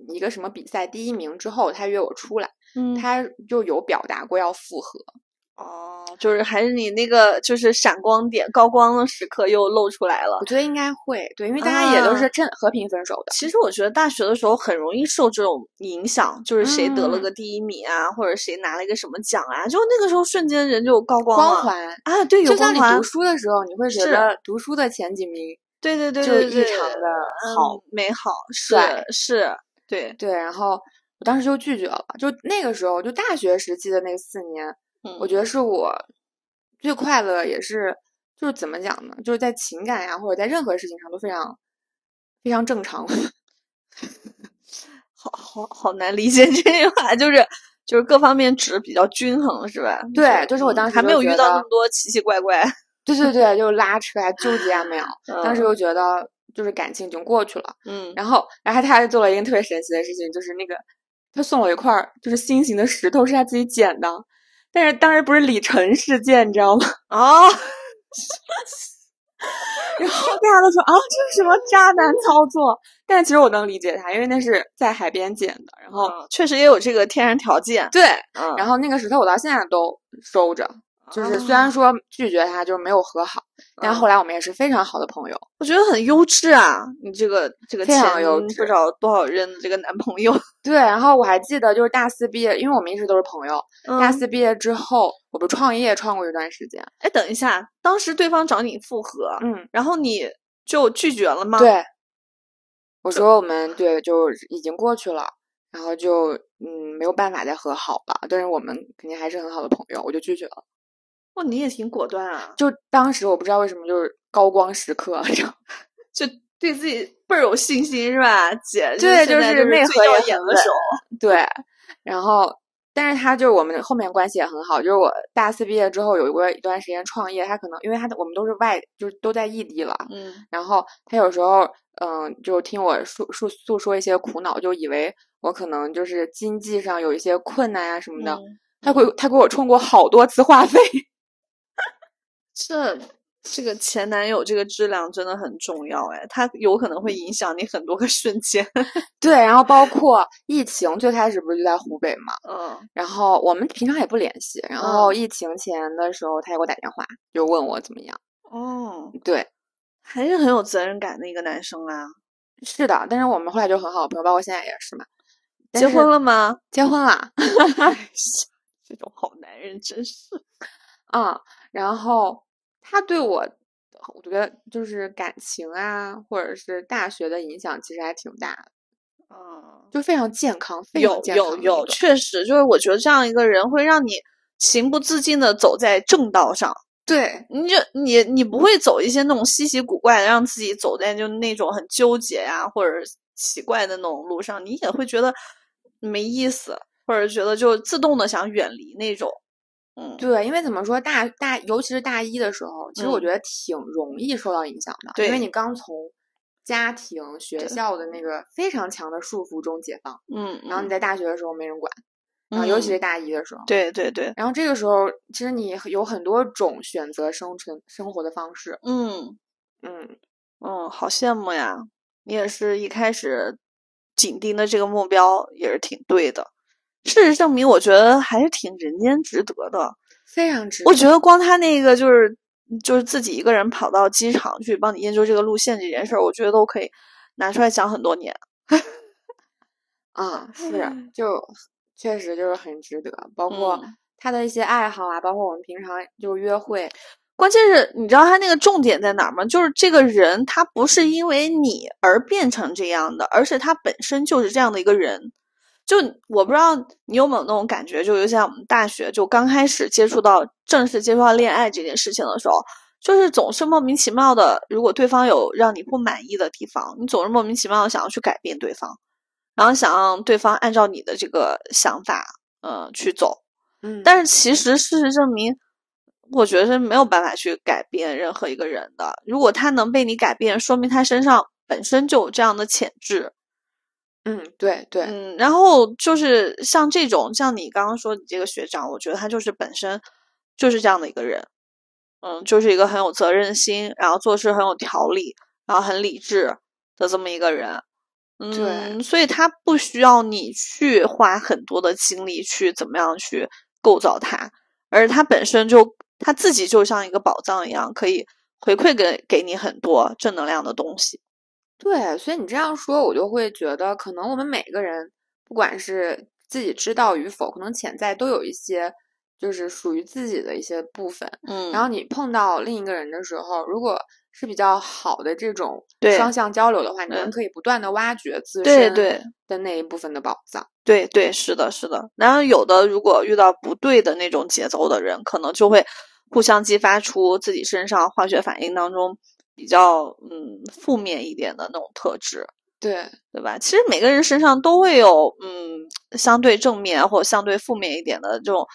一个什么比赛第一名之后，他约我出来，嗯他就有表达过要复合。哦，就是还是你那个就是闪光点高光的时刻又露出来了我。觉得应该会，对，因为大家也都啊是正和平分手的。其实我觉得大学的时候很容易受这种影响，就是谁得了嗯个第一名啊，或者谁拿了一个什么奖啊，就那个时候瞬间人就高光了光环，啊，对，有光环就像你读，书的时候，你会觉是得读书的前几名对对对就对对，异常的嗯好。美好，是帅是，对，对，然后我当时就拒绝了。就那个时候，就大学时期的那四年，嗯我觉得是我最快乐，也是就是怎么讲呢？就是在情感呀，或者在任何事情上都非常非常正常。好好好难理解 这句话，就是就是各方面值比较均衡，是吧？对就是我当时还没有遇到那么多奇奇怪怪。对对对，就是拉扯啊、纠结啊，没有。当时嗯就觉得就是感情已经过去了。嗯，然后，然后他还做了一个特别神奇的事情，就是那个他送我一块儿就是心形的石头，是他自己捡的。但是当时不是李晨事件，你知道吗？哦，然后大家都说啊，这是什么渣男操作？但是其实我能理解他，因为那是在海边捡的。然后，嗯确实也有这个天然条件。对，嗯，然后那个石头我到现在都收着。就是虽然哦说拒绝他，就是没有和好，但嗯后来我们也是非常好的朋友。我觉得很优质啊！你这个这个非常前优质不知道多少任的这个男朋友，对，然后我还记得就是大四毕业，因为我们一直都是朋友。大嗯四毕业之后，我不创业创过一段时间。哎，等一下，当时对方找你复合，嗯，然后你就拒绝了吗？，对，我说我们对就已经过去了，然后就嗯没有办法再和好了，但是我们肯定还是很好的朋友，我就拒绝了。哦，你也挺果断啊，就当时我不知道为什么就是高光时刻，就 就对自己倍儿有信心是吧，姐？对就是内核也很稳眼的手。对，然后但是他就是我们后面关系也很好，就是我大四毕业之后有过一段时间创业，他可能因为他我们都是外就是都在异地了，嗯然后他有时候嗯就听我诉诉诉说一些苦恼，就以为我可能就是经济上有一些困难啊什么的，嗯他给他给我充过好多次话费。这这个前男友这个质量真的很重要哎，他有可能会影响你很多个瞬间。对，然后包括疫情最开始不是就在湖北嘛，嗯然后我们平常也不联系，然后嗯疫情前的时候他也给我打电话，就问我怎么样。哦，对，还是很有责任感的一个男生啊。是的，但是我们后来就很好朋友，包括现在也是嘛。结婚了吗？结婚了这种好男人真是。啊、然后他对我，我觉得就是感情啊，或者是大学的影响，其实还挺大的，嗯，就非常健康，非常有健康有有，确实就是我觉得这样一个人会让你情不自禁的走在正道上。对你就你你不会走一些那种稀奇古怪的，让自己走在就那种很纠结呀、或者奇怪的那种路上，你也会觉得没意思，或者觉得就自动的想远离那种。嗯，对，因为怎么说，大大尤其是大一的时候，其实我嗯。觉得挺容易受到影响的，因为你刚从家庭、学校的那个非常强的束缚中解放，嗯，嗯然后你在大学的时候没人管，然后尤其嗯。是大一的时候，对对对，然后这个时候其实你有很多种选择生存生活的方式，嗯嗯，嗯，好羡慕呀！你也是一开始紧盯的这个目标也是挺对的。事实证明，我觉得还是挺人间值得的。非常值得。我觉得光他那个就是就是自己一个人跑到机场去帮你研究这个路线这件事儿，我觉得都可以拿出来讲很多年。啊，是就确实就是很值得，包括嗯他的一些爱好啊，包括我们平常就是约会，关键是你知道他那个重点在哪儿吗？就是这个人他不是因为你而变成这样的，而是他本身就是这样的一个人。就我不知道你有没有那种感觉，就尤其像我们大学就刚开始接触到正式接触到恋爱这件事情的时候，就是总是莫名其妙的，如果对方有让你不满意的地方，你总是莫名其妙的想要去改变对方，然后想让对方按照你的这个想法，呃，去走。嗯，但是其实事实证明，我觉得是没有办法去改变任何一个人的。如果他能被你改变，说明他身上本身就有这样的潜质。嗯，对对，嗯，然后就是像这种，像你刚刚说你这个学长，我觉得他就是本身就是这样的一个人。嗯，就是一个很有责任心，然后做事很有条理，然后很理智的这么一个人。对嗯，所以他不需要你去花很多的精力去怎么样去构造他，而他本身就他自己就像一个宝藏一样，可以回馈给给你很多正能量的东西。对，所以你这样说，我就会觉得，可能我们每个人，不管是自己知道与否，可能潜在都有一些，就是属于自己的一些部分。嗯，然后你碰到另一个人的时候，如果是比较好的这种双向交流的话，你们嗯可以不断的挖掘自身对对的那一部分的宝藏。对对，是的，是的。然后有的如果遇到不对的那种节奏的人，可能就会互相激发出自己身上化学反应当中比较嗯负面一点的那种特质，对，对吧？其实每个人身上都会有嗯相对正面或者相对负面一点的这种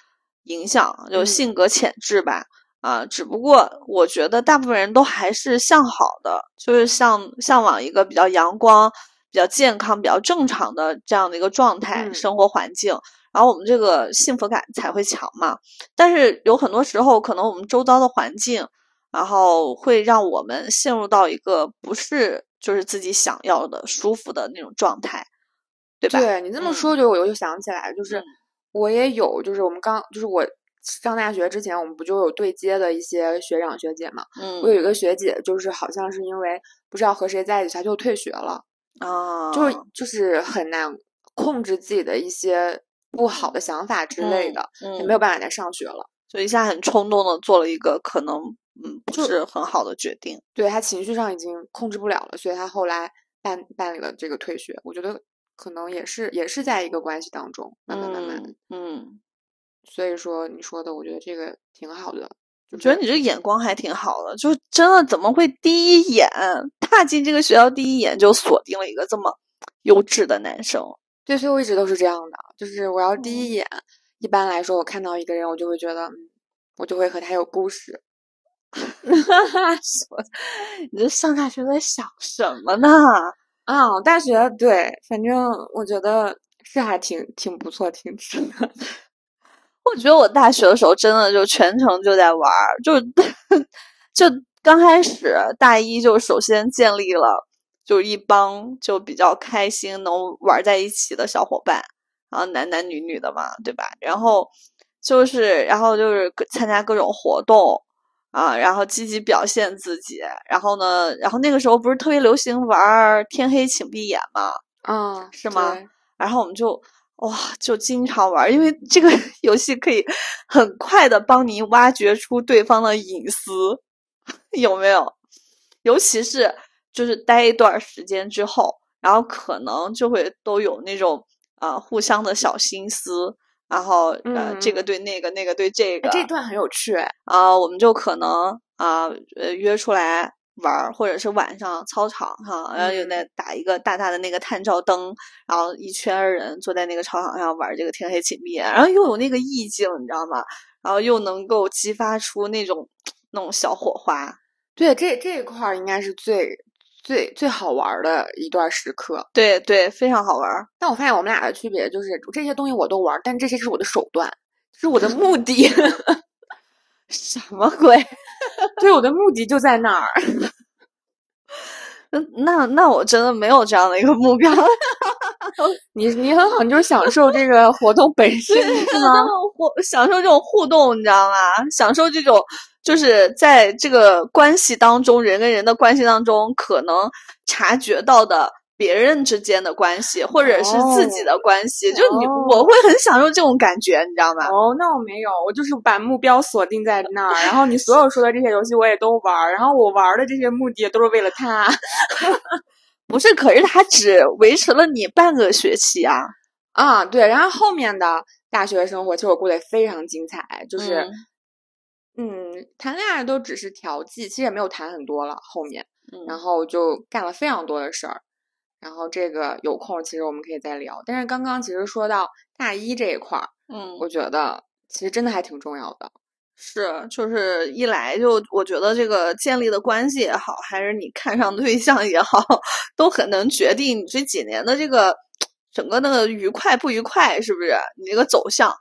影响，就嗯性格潜质吧。啊，只不过我觉得大部分人都还是向好的，就是向向往一个比较阳光、比较健康、比较正常的这样的一个状态、嗯生活环境，然后我们这个幸福感才会强嘛。但是有很多时候，可能我们周遭的环境，然后会让我们陷入到一个不是就是自己想要的、舒服的那种状态，对吧？对你这么嗯说，就我又想起来，就是嗯我也有，就是我们刚，就是我上大学之前，我们不就有对接的一些学长学姐嘛？嗯，我有一个学姐，就是好像是因为不知道和谁在一起，她就退学了，啊，就是就是很难控制自己的一些不好的想法之类的，嗯，也没有办法再上学了。就一下很冲动的做了一个可能嗯不就是很好的决定。对他情绪上已经控制不了了，所以他后来办办理了这个退学。我觉得可能也是也是在一个关系当中慢慢慢慢的。嗯嗯，所以说你说的，我觉得这个挺好的。我觉得你这眼光还挺好的，就真的怎么会第一眼踏进这个学校，第一眼就锁定了一个这么优质的男生？对，所以我一直都是这样的，就是我要第嗯一眼，一般来说我看到一个人，我就会觉得，嗯，我就会和他有故事。你这上大学在想什么呢？啊，大学对，反正我觉得是还挺挺不错，挺值的。我觉得我大学的时候真的就全程就在玩儿，就 就刚开始大一就首先建立了就一帮就比较开心能玩在一起的小伙伴，然后男男女女的嘛，对吧？然后就是然后就是参加各种活动啊，然后积极表现自己，然后呢，然后那个时候不是特别流行玩儿天黑请闭眼嘛，嗯，是吗然后我们就哇，就经常玩儿，因为这个 游戏可以很快的帮你挖掘出对方的隐私，有没有？尤其是就是待一段时间之后，然后可能就会都有那种呃互相的小心思，然后呃这个嗯对那个，那个对这个，哎这段很有趣哎。啊、我们就可能啊呃约出来玩儿，或者是晚上操场哈，然后有嗯那打一个大大的那个探照灯，然后一圈儿人坐在那个操场上玩儿这个天黑请闭眼，然后又有那个意境，你知道吗？然后又能够激发出那种 那种小火花。对，这这一块儿应该是最最最好玩儿的一段时刻。对对，非常好玩儿。但我发现我们俩的区别就是，这些东西我都玩儿，但这些是我的手段，是我的目的。什么鬼？对，我的目的就在那儿。那那那我真的没有这样的一个目标。你你很好，你就是享受这个活动本身，是吗？互享受这种互动，你知道吗？享受这种就是在这个关系当中，人跟人的关系当中，可能察觉到的别人之间的关系，或者是自己的关系，就你哦我会很享受这种感觉，你知道吗？哦，那我没有，我就是把目标锁定在那儿，然后你所有说的这些游戏我也都玩儿，然后我玩儿的这些目的都是为了他。不是，可是他只维持了你半个学期啊，啊，对，然后后面的大学生活其实我过得非常精彩，就是嗯嗯谈恋爱都只是调剂，其实也没有谈很多了。后面，嗯然后就干了非常多的事儿，然后这个有空其实我们可以再聊。但是刚刚其实说到大一这一块儿，嗯，我觉得其实真的还挺重要的。是，就是一来就我觉得这个建立的关系也好，还是你看上对象也好，都很能决定你这几年的这个整个那个愉快不愉快，是不是？你这个走向，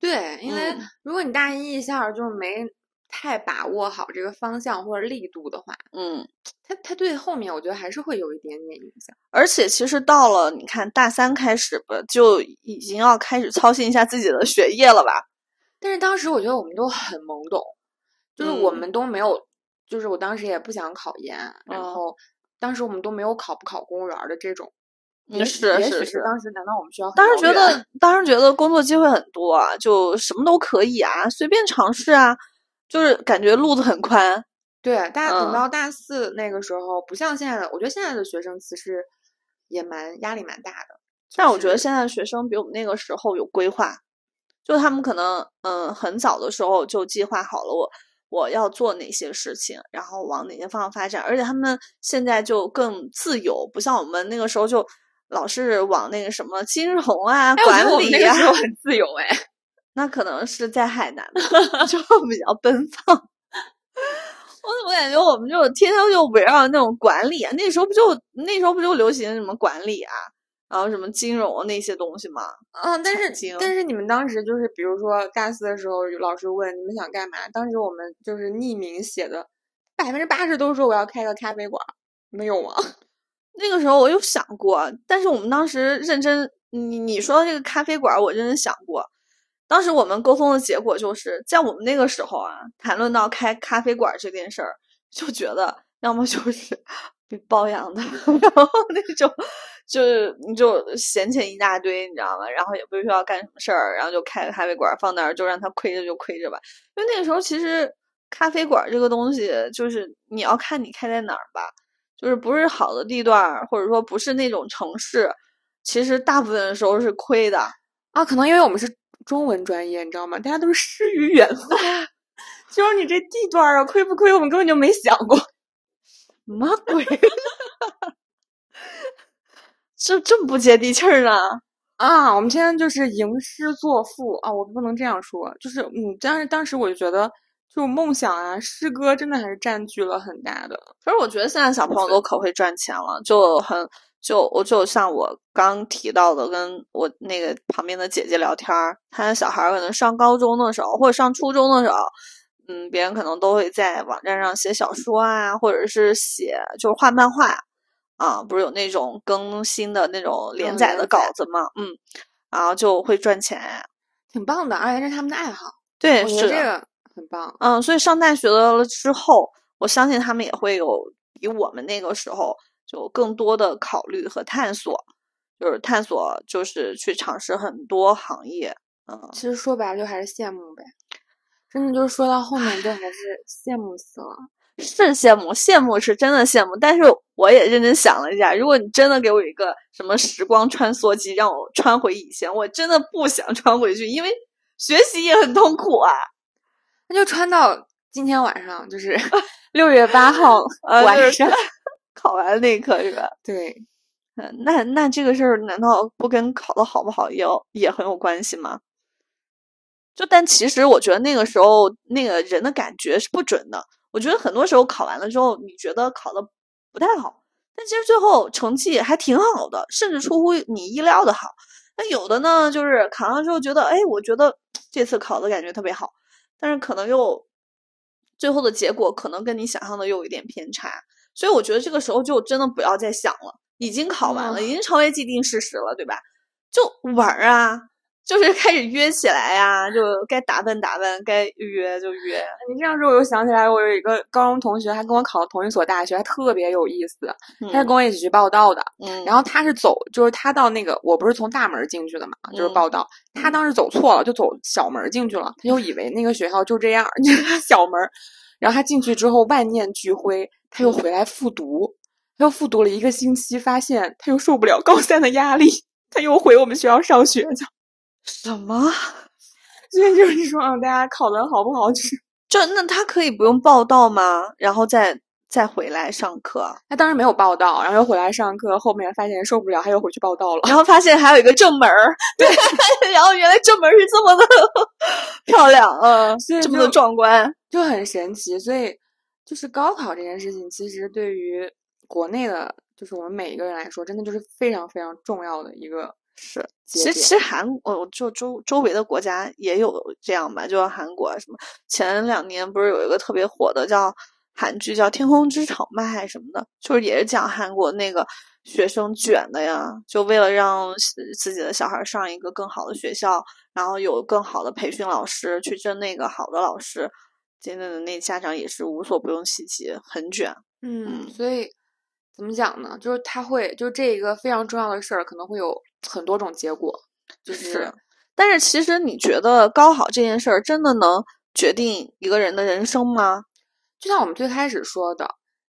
对，因为嗯如果你大一一下儿就没太把握好这个方向或者力度的话，嗯，他他对后面我觉得还是会有一点点影响。而且其实到了你看大三开始吧，就已经要开始操心一下自己的学业了吧？但是当时我觉得我们都很懵懂，就是我嗯们都没有，就是我当时也不想考研，然嗯后当时我们都没有考不考公务员儿的这种。嗯也许也许是是是当时难道我们学校当时觉得，当时觉得工作机会很多啊，就什么都可以啊，随便尝试啊，就是感觉路子很宽。对大等嗯到大四那个时候，不像现在的，我觉得现在的学生其实也蛮压力蛮大的。但我觉得现在的学生比我们那个时候有规划，就他们可能嗯很早的时候就计划好了我我要做哪些事情，然后往哪些方向发展，而且他们现在就更自由，不像我们那个时候就老是往那个什么金融啊、管理啊，那个很自由哎。那可能是在海南吧，就比较奔放。我怎么感觉我们就天天就围绕那种管理啊？那时候不就那时候不就流行什么管理啊，然后什么金融那些东西吗？嗯，但是但是你们当时就是，比如说大四的时候，老师问你们想干嘛，当时我们就是匿名写的，百分之八十都说我要开个咖啡馆儿，没有吗？那个时候我有想过，但是我们当时认真，你你说的这个咖啡馆，我认真想过。当时我们沟通的结果就是在我们那个时候啊，谈论到开咖啡馆这件事儿，就觉得要么就是 被包养的，然后那种就是你就闲钱一大堆，你知道吗？然后也不需要干什么事儿，然后就开个咖啡馆放那儿，就让它亏着就亏着吧。因为那个时候其实咖啡馆这个东西，就是你要看你开在哪儿吧。就是不是好的地段儿，或者说不是那种城市，其实大部分的时候是亏的。啊，可能因为我们是中文专业，你知道吗？大家都是诗与远方，就是你这地段儿啊，亏不亏，我们根本就没想过。什么鬼？这这么不接地气儿呢？啊，我们现在就是吟诗作赋啊，我不能这样说，就是嗯，但是当时我就觉得，就梦想啊，诗歌真的还是占据了很大的。可是我觉得现在小朋友都可会赚钱了，就很就我就像我刚提到的，跟我那个旁边的姐姐聊天儿，她的小孩儿可能上高中的时候或者上初中的时候，嗯，别人可能都会在网站上写小说啊，或者是写就是画漫画啊，不是有那种更新的那种连载的稿子吗？嗯，然后就会赚钱。挺棒的，而且这是他们的爱好，对，我觉是这个很棒。嗯，所以上大学了之后，我相信他们也会有比我们那个时候就更多的考虑和探索，就是探索，就是去尝试很多行业。嗯，其实说白了就还是羡慕呗，真的就是说到后面就还是羡慕死了。是羡慕，羡慕是真的羡慕，但是我也认真想了一下，如果你真的给我一个什么时光穿梭机，让我穿回以前，我真的不想穿回去，因为学习也很痛苦啊。那就穿到今天晚上，就是 六月八号呃就是晚上。考完那一刻是吧？对，嗯，那那这个事儿难道不跟考的好不好也有也很有关系吗？就但其实我觉得那个时候那个人的感觉是不准的。我觉得很多时候考完了之后，你觉得考的不太好，但其实最后成绩还挺好的，甚至出乎你意料的好。那有的呢，就是考上之后觉得，哎，我觉得这次考的感觉特别好，但是可能又最后的结果可能跟你想象的又有一点偏差。所以我觉得这个时候就真的不要再想了，已经考完了，嗯已经成为既定事实了，对吧？就玩儿啊，就是开始约起来呀、就该打扮打扮，该约就约。你这样说，我又想起来，我有一个高中同学，他跟我考的同一所大学，还特别有意思。他是跟我一起去报道的，嗯，然后他是走，就是他到那个，我不是从大门进去的嘛，就是嗯报道。他当时走错了，就走小门进去了，他就以为那个学校就这样，就是小门儿。然后他进去之后万念俱灰，他又回来复读，他又复读了一个星期，发现他又受不了高三的压力，他又回我们学校上学去。什么？所以就是说，啊，大家考的好不好，就是 就那他可以不用报到吗？然后再再回来上课，他当时没有报到，然后又回来上课，后面发现受不了，他又回去报到了。然后发现还有一个正门儿，对，然后原来正门儿是这么的漂亮，嗯，所以这么的壮观。就很神奇。所以，就是高考这件事情，其实对于国内的，就是我们每一个人来说，真的就是非常非常重要的一个是节点。其实，其实韩我就周周围的国家也有这样吧，就像韩国啊什么。前两年不是有一个特别火的叫韩剧叫《天空之城》吧，还是什么的，就是也是讲韩国那个学生卷的呀，就为了让自己的小孩上一个更好的学校，然后有更好的培训老师去争那个好的老师，真的那家长也是无所不用其极，很卷。嗯，所以怎么讲呢？就是他会，就这一个非常重要的事儿，可能会有很多种结果。就是，但是其实你觉得高考这件事儿真的能决定一个人的人生吗？就像我们最开始说的，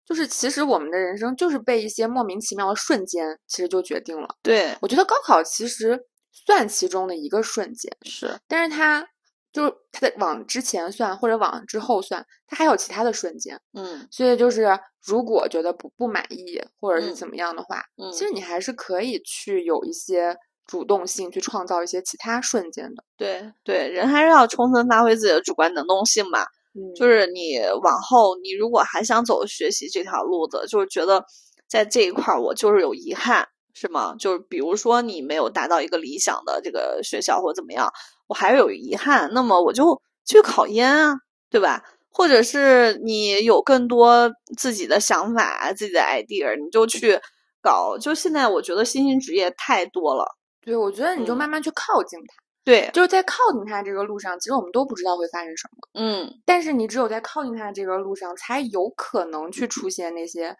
就是其实我们的人生就是被一些莫名其妙的瞬间，其实就决定了。对，我觉得高考其实算其中的一个瞬间，是，但是它就是它的往之前算或者往之后算，它还有其他的瞬间。嗯所以就是如果觉得不不满意或者是嗯怎么样的话，嗯，其实你还是可以去有一些主动性去创造一些其他瞬间的。对对，人还是要充分发挥自己的主观能动性嘛。嗯就是你往后，你如果还想走学习这条路子，就是觉得在这一块儿我就是有遗憾，是吗？就是比如说你没有达到一个理想的这个学校或怎么样，我还是有遗憾，那么我就去考研啊，对吧？或者是你有更多自己的想法、自己的 idea，你就去搞。就现在我觉得新兴职业太多了，对，我觉得你就嗯。慢慢去靠近它，对，就是在靠近它这个路上，其实我们都不知道会发生什么，嗯，但是你只有在靠近它这个路上，才有可能去出现那些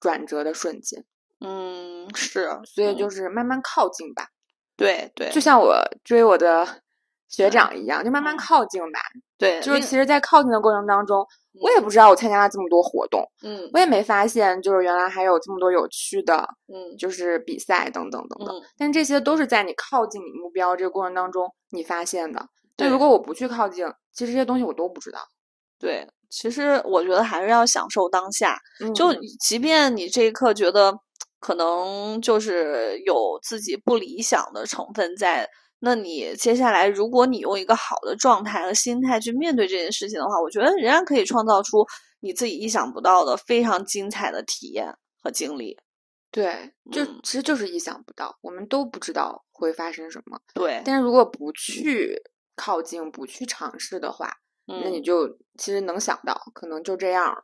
转折的瞬间。嗯，是，所以嗯。就是慢慢靠近吧，对对，就像我追我的学长一样，就慢慢嗯靠近吧。对，就是其实，在靠近的过程当中，我也不知道我参加了这么多活动，嗯我也没发现就是原来还有这么多有趣的，嗯就是比赛等等等等。嗯，但这些都是在你靠近你目标这个过程当中你发现的。但对如果我不去靠近，其实这些东西我都不知道。对，其实我觉得还是要享受当下，就嗯即便你这一刻觉得可能就是有自己不理想的成分在，那你接下来如果你用一个好的状态和心态去面对这件事情的话，我觉得仍然可以创造出你自己意想不到的非常精彩的体验和经历。对，就嗯其实就是意想不到，我们都不知道会发生什么。对，但是如果不去靠近、不去尝试的话，那你嗯，就其实能想到，可能就这样了。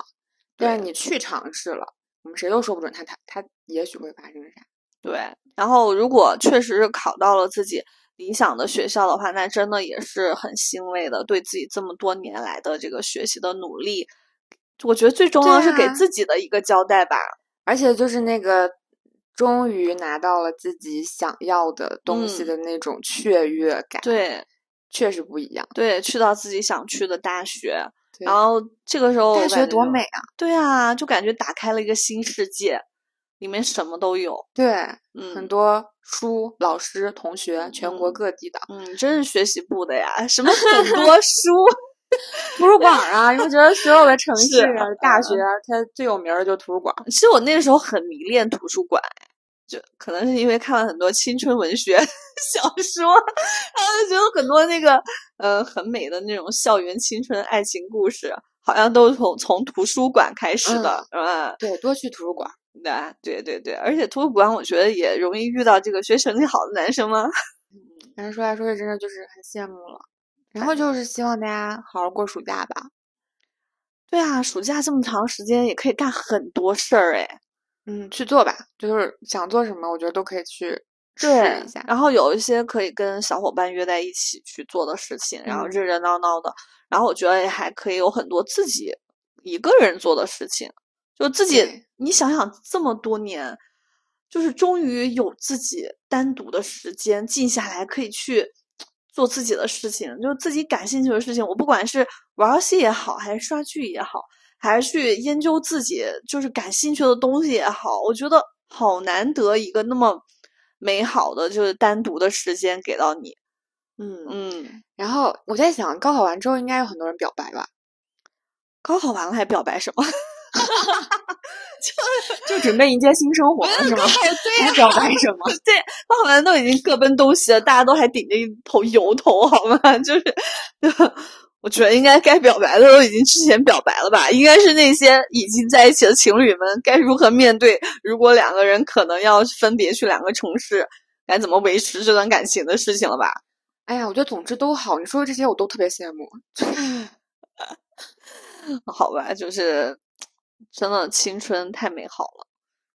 但是你去尝试了，我们谁都说不准它它它也许会发生啥。对。然后如果确实是考到了自己理想的学校的话，那真的也是很欣慰的，对自己这么多年来的这个学习的努力，我觉得最重要是给啊自己的一个交代吧。而且就是那个终于拿到了自己想要的东西嗯的那种雀跃感，，对确实不一样。对，去到自己想去的大学，然后这个时候大学多美！啊！对啊，就感觉打开了一个新世界，里面什么都有。对，嗯，很多书、老师、同学，全国嗯各地的嗯，真是学习部的呀，什么很 多书。图书馆啊，你不觉得所有的城市、啊、大学，它最有名儿的就是图书馆。其实我那个时候很迷恋图书馆，就可能是因为看了很多青春文学 小说，然后就觉得很多那个呃很美的那种校园青春爱情故事，好像都是从从图书馆开始的，是吧？对，多去图书馆。对对对对，而且图书馆我觉得也容易遇到这个学成绩好的男生嘛。反正说来说去，真的就是很羡慕了。然后就是希望大家好好过暑假吧。对啊，暑假这么长时间也可以干很多事儿哎。嗯，去做吧，就是想做什么，我觉得都可以去试对一下。然后有一些可以跟小伙伴约在一起去做的事情，然后嗯热热闹闹的。然后我觉得也还可以有很多自己一个人做的事情，就自己你想想这么多年，就是终于有自己单独的时间，静下来可以去做自己的事情，就自己感兴趣的事情。我不管是玩游戏也好，还是刷剧也好，还是去研究自己就是感兴趣的东西也好，我觉得好难得一个那么美好的就是单独的时间给到你。嗯，嗯，然后我在想，高考完之后应该有很多人表白吧？高考完了还表白什么？就就准备迎接新生活是吗？对还表白什么？对，高考完都已经各奔东西了，大家都还顶着一头油头，好吗？就是，我觉得应该该表白的都已经之前表白了吧？应该是那些已经在一起的情侣们该如何面对？如果两个人可能要分别去两个城市，该怎么维持这段感情的事情了吧？哎呀，我觉得总之都好，你说的这些我都特别羡慕。好吧，就是真的青春太美好了，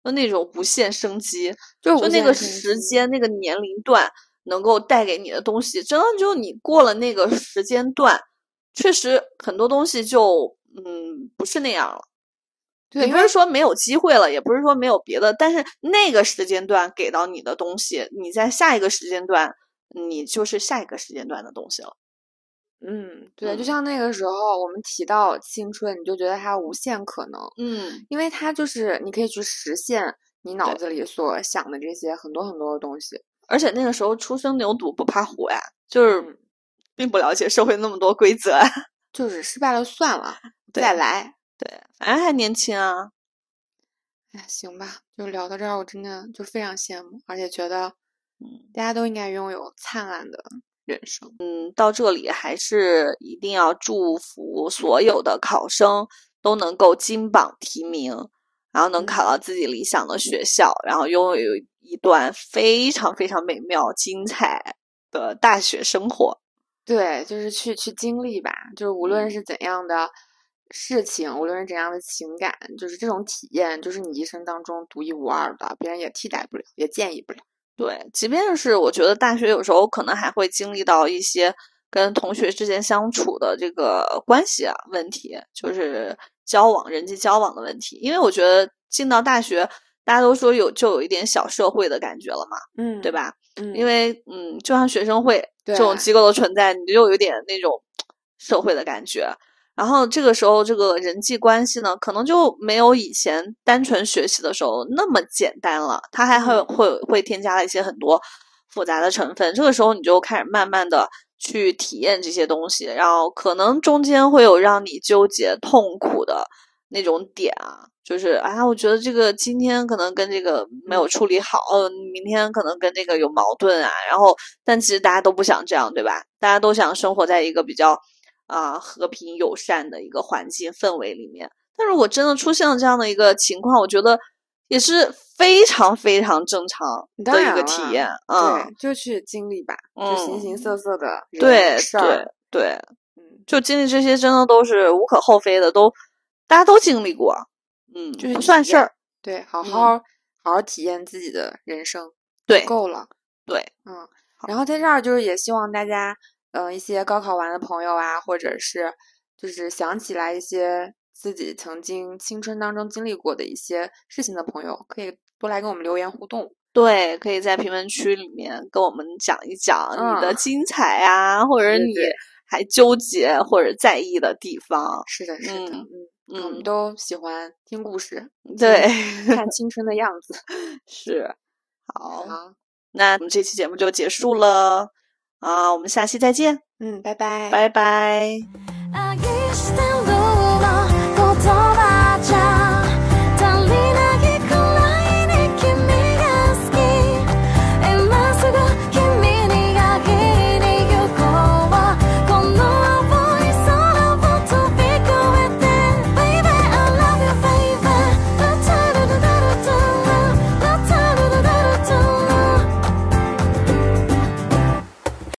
就那种无限生机，就就那个时间、那个年龄段能够带给你的东西，真的就你过了那个时间段，确实很多东西就嗯不是那样了。对，也不是说没有机会了，也不是说没有别的，但是那个时间段给到你的东西，你在下一个时间段，你就是下一个时间段的东西了。嗯，对，就嗯像那个时候我们提到青春，你就觉得它无限可能，嗯，因为它就是你可以去实现你脑子里所想的这些很多很多的东西。而且那个时候初生牛犊不怕虎呀，就是嗯并不了解社会那么多规则啊。就是失败了算了，再来。对，反正还年轻啊。哎，行吧，就聊到这儿，我真的就非常羡慕，而且觉得，嗯，大家都应该拥有灿烂的人生。嗯，到这里还是一定要祝福所有的考生都能够金榜题名，然后能考到自己理想的学校，然后拥有一段非常非常美妙、精彩的大学生活。对，就是去去经历吧，就是无论是怎样的事情，无论是怎样的情感，就是这种体验，就是你一生当中独一无二的，别人也替代不了，也建议不了。对，即便是我觉得大学有时候可能还会经历到一些跟同学之间相处的这个关系啊问题，就是交往、人际交往的问题。因为我觉得进到大学，大家都说有就有一点小社会的感觉了嘛，嗯对？吧？嗯，因为嗯，就像学生会这种机构的存在，你就有一点那种社会的感觉。然后这个时候，这个人际关系呢，可能就没有以前单纯学习的时候那么简单了，它还会嗯会会添加了一些很多复杂的成分。这个时候，你就开始慢慢的去体验这些东西，然后可能中间会有让你纠结、痛苦的那种点啊，就是啊，我觉得这个今天可能跟这个没有处理好，呃，明天可能跟这个有矛盾啊，然后但其实大家都不想这样，对吧？大家都想生活在一个比较啊、和平友善的一个环境氛围里面。但如果真的出现了这样的一个情况，我觉得也是非常非常正常的一个体验，嗯对，就去经历吧，就形形嗯色色的人对事儿对，对，嗯，就经历这些真的都是无可厚非的，都大家都经历过，嗯，就是不算事儿，对，好嗯好好好体验自己的人生，对够了。对，嗯，然后在这儿就是也希望大家，呃，一些高考完的朋友啊，或者是就是想起来一些自己曾经青春当中经历过的一些事情的朋友，可以多来跟我们留言互动。对，可以在评论区里面跟我们讲一讲你的嗯精彩啊，或者你还纠结或者在意的地方。是的，是的，嗯嗯，我们嗯，都喜欢听故事，对，看青春的样子。是。好，好，那我们这期节目就结束了啊，我们下期再见，嗯，拜拜，拜拜。